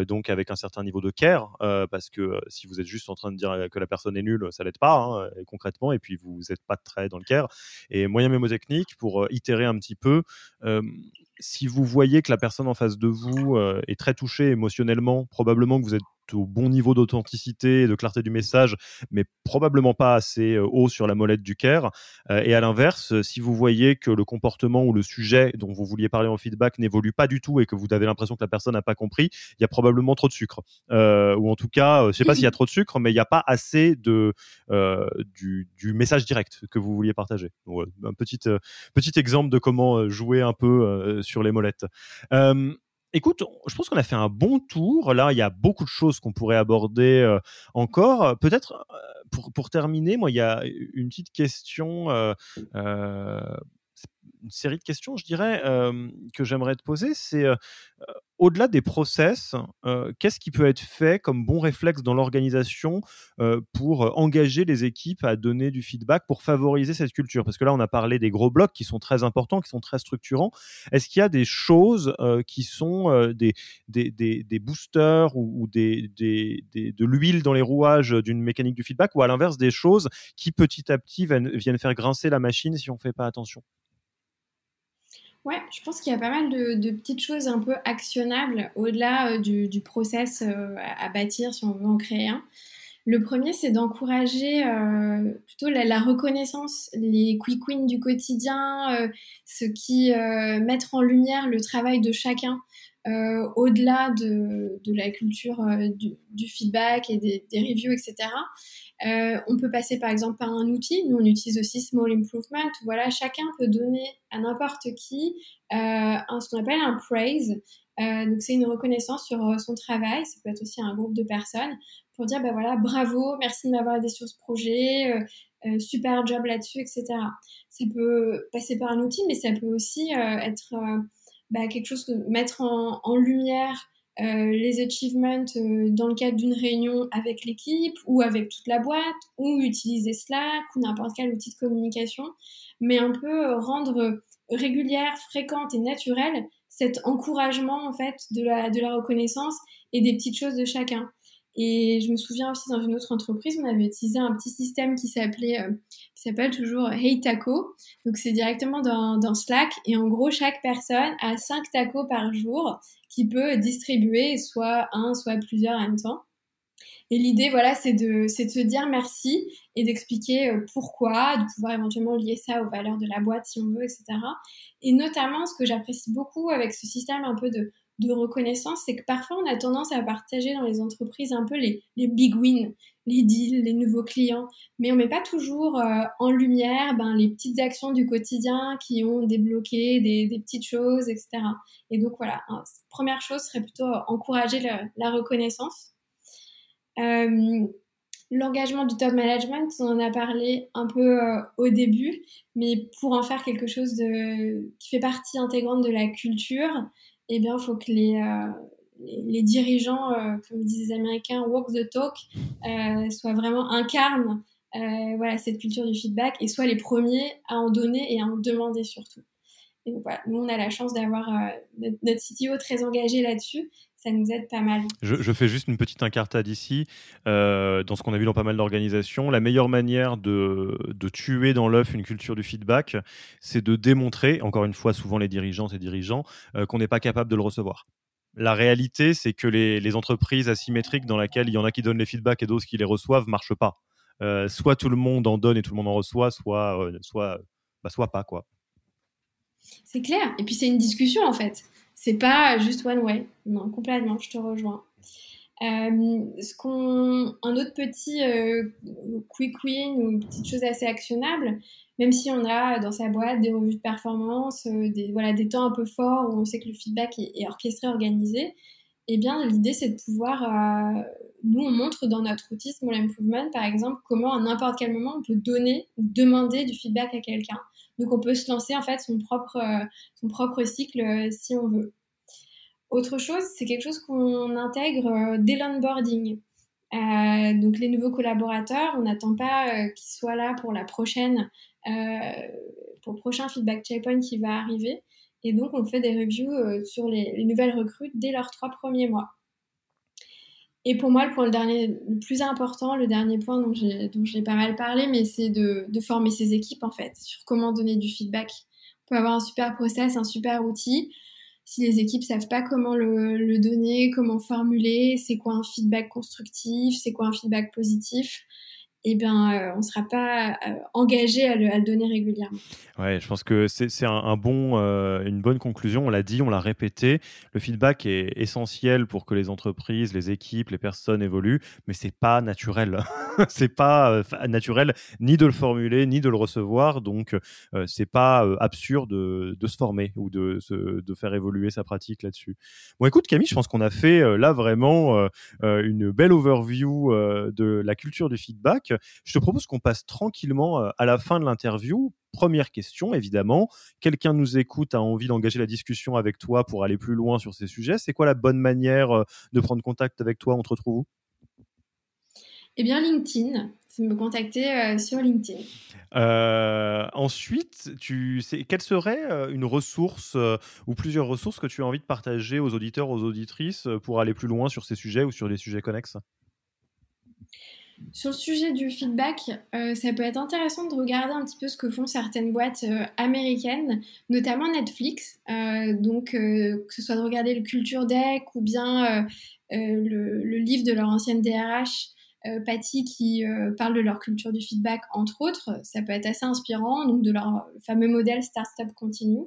donc avec un certain niveau de care, parce que euh, si vous êtes juste en train de dire que la personne est nulle, ça l'aide pas hein, concrètement. Et puis vous n'êtes pas très dans le care. Et moyen mémotechnique pour euh, itérer un petit peu. Euh, si vous voyez que la personne en face de vous est très touchée émotionnellement, probablement que vous êtes au bon niveau d'authenticité et de clarté du message, mais probablement pas assez haut sur la molette du CARE. et à l'inverse, si vous voyez que le comportement ou le sujet dont vous vouliez parler en feedback n'évolue pas du tout et que vous avez l'impression que la personne n'a pas compris, il y a probablement trop de sucre. ou en tout cas, je ne sais pas s'il y a trop de sucre, mais il n'y a pas assez de, du, du, message direct que vous vouliez partager. un petit, petit exemple de comment jouer un peu sur les molettes. Écoute, je pense qu'on a fait un bon tour. Là, il y a beaucoup de choses qu'on pourrait aborder euh, encore. Peut-être euh, pour, terminer, moi, il y a une petite question euh, une série de questions, je dirais, que j'aimerais te poser. C'est au-delà des process, qu'est-ce qui peut être fait comme bon réflexe dans l'organisation pour engager les équipes à donner du feedback pour favoriser cette culture? Parce que là, on a parlé des gros blocs qui sont très importants, qui sont très structurants. Est-ce qu'il y a des choses qui sont des, boosters ou, de l'huile dans les rouages d'une mécanique du feedback ou à l'inverse des choses qui petit à petit viennent faire grincer la machine si on ne fait pas attention? Ouais, je pense qu'il y a pas mal de, petites choses un peu actionnables au-delà euh, du, process euh, à, bâtir si on veut en créer un. Le premier, c'est d'encourager euh, plutôt la, reconnaissance, les quick wins du quotidien, ce qui mettre en lumière le travail de chacun au-delà de, la culture du, feedback et des, des reviews, etc. Euh, on peut passer par exemple par un outil. Nous, on utilise aussi Small Improvement. Voilà, chacun peut donner à n'importe qui euh, un, ce qu'on appelle un praise. Euh, donc, c'est une reconnaissance sur euh, son travail. Ça peut être aussi un groupe de personnes pour dire, bah voilà, bravo, merci de m'avoir aidé sur ce projet, euh, super job là-dessus, etc. Ça peut passer par un outil, mais ça peut aussi être bah, quelque chose que mettre en, en lumière euh, les achievements euh, dans le cadre d'une réunion avec l'équipe ou avec toute la boîte ou utiliser Slack ou n'importe quel outil de communication, mais un peu euh, rendre régulière, fréquente et naturelle cet encouragement en fait de la, de la reconnaissance et des petites choses de chacun. Et je me souviens aussi dans une autre entreprise, on avait utilisé un petit système qui s'appelait, qui s'appelle toujours Hey Taco. Donc c'est directement dans, dans, Slack et en gros chaque personne a 5 tacos par jour qui peut distribuer soit un, soit plusieurs en même temps. Et l'idée, voilà, c'est de, de se dire merci et d'expliquer euh, pourquoi, de pouvoir éventuellement lier ça aux valeurs de la boîte si on veut, etc. Et notamment, ce que j'apprécie beaucoup avec ce système un peu de de reconnaissance, c'est que parfois on a tendance à partager dans les entreprises un peu les, big wins, les deals, les nouveaux clients, mais on met pas toujours euh, en lumière ben, les petites actions du quotidien qui ont débloqué des, petites choses, etc. Et donc voilà, première chose serait plutôt encourager la, reconnaissance. Euh, l'engagement du top management, on en a parlé un peu euh, au début, mais pour en faire quelque chose de, qui fait partie intégrante de la culture, eh bien, il faut que les, euh, dirigeants, euh, comme disent les Américains, walk the talk, euh, soient vraiment incarnent voilà, cette culture du feedback et soient les premiers à en donner et à en demander surtout. Et donc voilà, nous on a la chance d'avoir notre, CTO très engagé là-dessus ça nous aide pas mal. Je, fais juste une petite incartade ici. dans ce qu'on a vu dans pas mal d'organisations, la meilleure manière de, de tuer dans l'œuf une culture du feedback, c'est de démontrer, encore une fois, souvent les dirigeants et dirigeants, qu'on n'est pas capable de le recevoir. La réalité, c'est que les, les, entreprises asymétriques dans lesquelles il y en a qui donnent les feedbacks et d'autres qui les reçoivent marchent pas. soit tout le monde en donne et tout le monde en reçoit, soit, soit, bah, soit pas. quoi. C'est clair. Et puis c'est une discussion en fait. C'est pas juste one way. Non, complètement, je te rejoins. Euh, un autre petit euh, quick win ou une petite chose assez actionnable, même si on a dans sa boîte des revues de performance, euh, des, voilà, des temps un peu forts où on sait que le feedback est, orchestré, organisé, eh bien l'idée c'est de pouvoir, nous on montre dans notre outil Small Improvement par exemple comment à n'importe quel moment on peut donner ou demander du feedback à quelqu'un. Donc on peut se lancer en fait son propre, euh, cycle euh, si on veut. Autre chose, c'est quelque chose qu'on intègre euh, dès l'onboarding. donc les nouveaux collaborateurs, on n'attend pas qu'ils soient là pour le prochain feedback checkpoint qui va arriver. Et donc on fait des reviews sur les nouvelles recrues dès leurs trois premiers mois. Et pour moi, le point le dernier, le plus important, le dernier point dont j'ai pas mal parlé, mais c'est de, de, former ses équipes en fait sur comment donner du feedback. On peut avoir un super process, un super outil. si les équipes savent pas comment le, donner, comment formuler, c'est quoi un feedback constructif, c'est quoi un feedback positif, eh ben, euh, on ne sera pas euh, engagé à le, donner régulièrement. Ouais, je pense que c'est un, bon, euh, une bonne conclusion. On l'a dit, on l'a répété. Le feedback est essentiel pour que les entreprises, les équipes, les personnes évoluent, mais c'est pas naturel. (laughs) c'est pas naturel ni de le formuler ni de le recevoir. Donc, c'est pas absurde de, de, se former ou de, de faire évoluer sa pratique là-dessus. Bon, écoute, Camille, je pense qu'on a fait là vraiment une belle overview de la culture du feedback. Je te propose qu'on passe tranquillement euh, à la fin de l'interview. Première question, évidemment. Quelqu'un nous écoute, a envie d'engager la discussion avec toi pour aller plus loin sur ces sujets. C'est quoi la bonne manière euh, de prendre contact avec toi On te retrouve où Eh bien, LinkedIn. C'est me contacter euh, sur LinkedIn. ensuite, tu sais, quelle serait une ressource ou plusieurs ressources que tu as envie de partager aux auditeurs, aux auditrices pour aller plus loin sur ces sujets ou sur des sujets connexes? Sur le sujet du feedback, euh, ça peut être intéressant de regarder un petit peu ce que font certaines boîtes euh, américaines, notamment Netflix. Euh, donc, que ce soit de regarder le Culture Deck ou bien le, livre de leur ancienne DRH, Patty, qui parle de leur culture du feedback, entre autres. Ça peut être assez inspirant, donc de leur fameux modèle Start Stop Continue.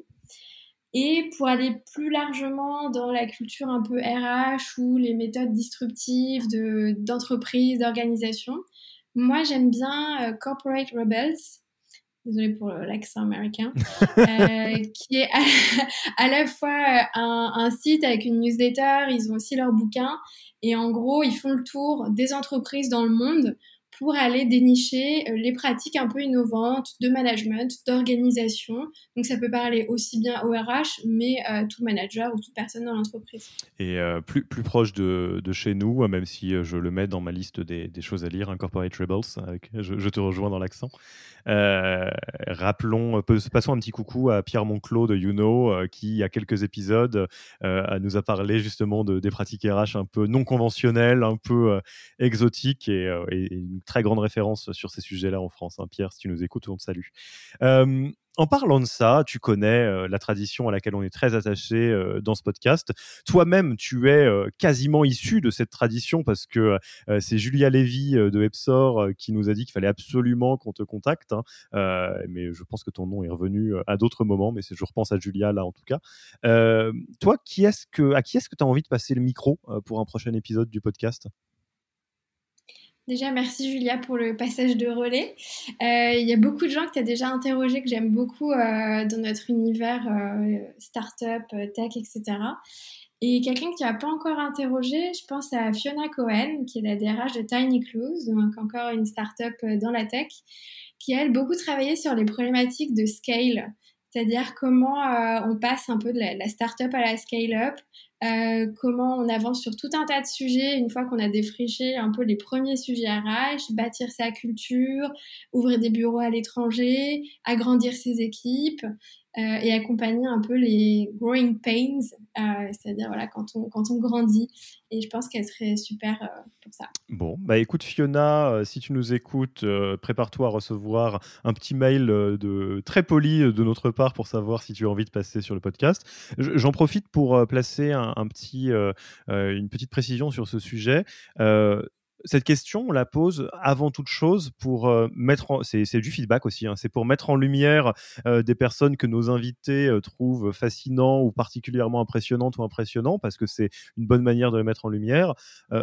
Et pour aller plus largement dans la culture un peu RH ou les méthodes disruptives d'entreprise, d'organisation, moi j'aime bien euh, Corporate Rebels, désolée pour l'accent américain, (laughs) euh, qui est à, la fois un, un, site avec une newsletter, ils ont aussi leur bouquin, et en gros ils font le tour des entreprises dans le monde pour aller dénicher euh, les pratiques un peu innovantes de management, d'organisation. Donc ça peut parler aussi bien au RH, mais à tout manager ou toute personne dans l'entreprise. Et euh, plus, plus proche de, de, chez nous, même si euh, je le mets dans ma liste des, choses à lire, Incorporate Rebels, avec, je, te rejoins dans l'accent. Euh, rappelons, passons un petit coucou à Pierre Monclos de YouNo, qui, il y a quelques épisodes, nous a parlé justement de, des pratiques RH un peu non conventionnelles, un peu exotiques et, et, très grande référence sur ces sujets-là en France. Hein. Pierre, si tu nous écoutes, on te salue. En parlant de ça, tu connais la tradition à laquelle on est très attaché dans ce podcast. Toi-même, tu es quasiment issu de cette tradition parce que c'est Julia Lévy de Epsor qui nous a dit qu'il fallait absolument qu'on te contacte. Hein. mais je pense que ton nom est revenu à d'autres moments, mais je repense à Julia là en tout cas. toi, qui est-ce à qui est-ce que tu as envie de passer le micro pour un prochain épisode du podcast? Déjà, merci Julia pour le passage de relais. Euh, il y a beaucoup de gens que tu as déjà interrogés que j'aime beaucoup euh, dans notre univers euh, startup, tech, etc. Et quelqu'un que tu n'as pas encore interrogé, je pense à Fiona Cohen, qui est la DRH de Tiny Clues, donc encore une startup dans la tech, qui a, beaucoup travaillé sur les problématiques de scale, c'est-à-dire comment on passe un peu de la, la startup à la scale-up, euh, comment on avance sur tout un tas de sujets une fois qu'on a défriché un peu les premiers sujets RH, bâtir sa culture, ouvrir des bureaux à l'étranger, agrandir ses équipes. Euh, et accompagner un peu les growing pains, euh, c'est-à-dire voilà, quand, on, quand on grandit. Et je pense qu'elle serait super euh, pour ça. Bon, bah écoute Fiona, si tu nous écoutes, prépare-toi à recevoir un petit mail de, très poli de notre part pour savoir si tu as envie de passer sur le podcast. J'en profite pour placer un, petit, une petite précision sur ce sujet cette question, on la pose avant toute chose pour euh, mettre en... c'est, du feedback aussi, hein. c'est pour mettre en lumière euh, des personnes que nos invités euh, trouvent fascinants ou particulièrement impressionnantes ou impressionnants, parce que c'est une bonne manière de les mettre en lumière.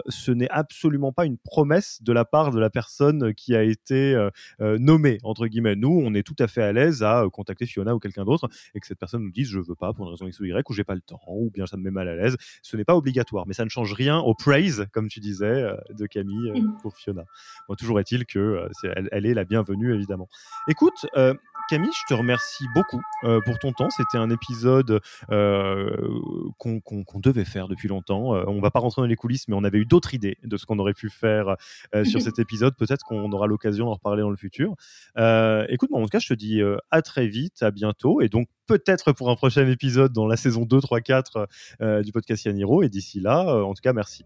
ce n'est absolument pas une promesse de la part de la personne qui a été nommée, entre guillemets. Nous, on est tout à fait à l'aise à contacter Fiona ou quelqu'un d'autre et que cette personne nous dise je veux pas pour une raison X ou Y ou j'ai pas le temps ou bien ça me met mal à l'aise. Ce n'est pas obligatoire, mais ça ne change rien au praise, comme tu disais, de Camille euh, mmh. pour Fiona. Bon, toujours est-il que euh, elle, est la bienvenue évidemment. Écoute, euh, Camille, je te remercie beaucoup pour ton temps. C'était un épisode qu'on devait faire depuis longtemps. on va pas rentrer dans les coulisses, mais on avait eu d'autres idées de ce qu'on aurait pu faire sur (laughs) cet épisode. Peut-être qu'on aura l'occasion d'en reparler dans le futur. écoute, en tout cas, je te dis à très vite, à bientôt, et donc peut-être pour un prochain épisode dans la saison 2, 3, 4 du podcast Yaniro. Et d'ici là, en tout cas, merci.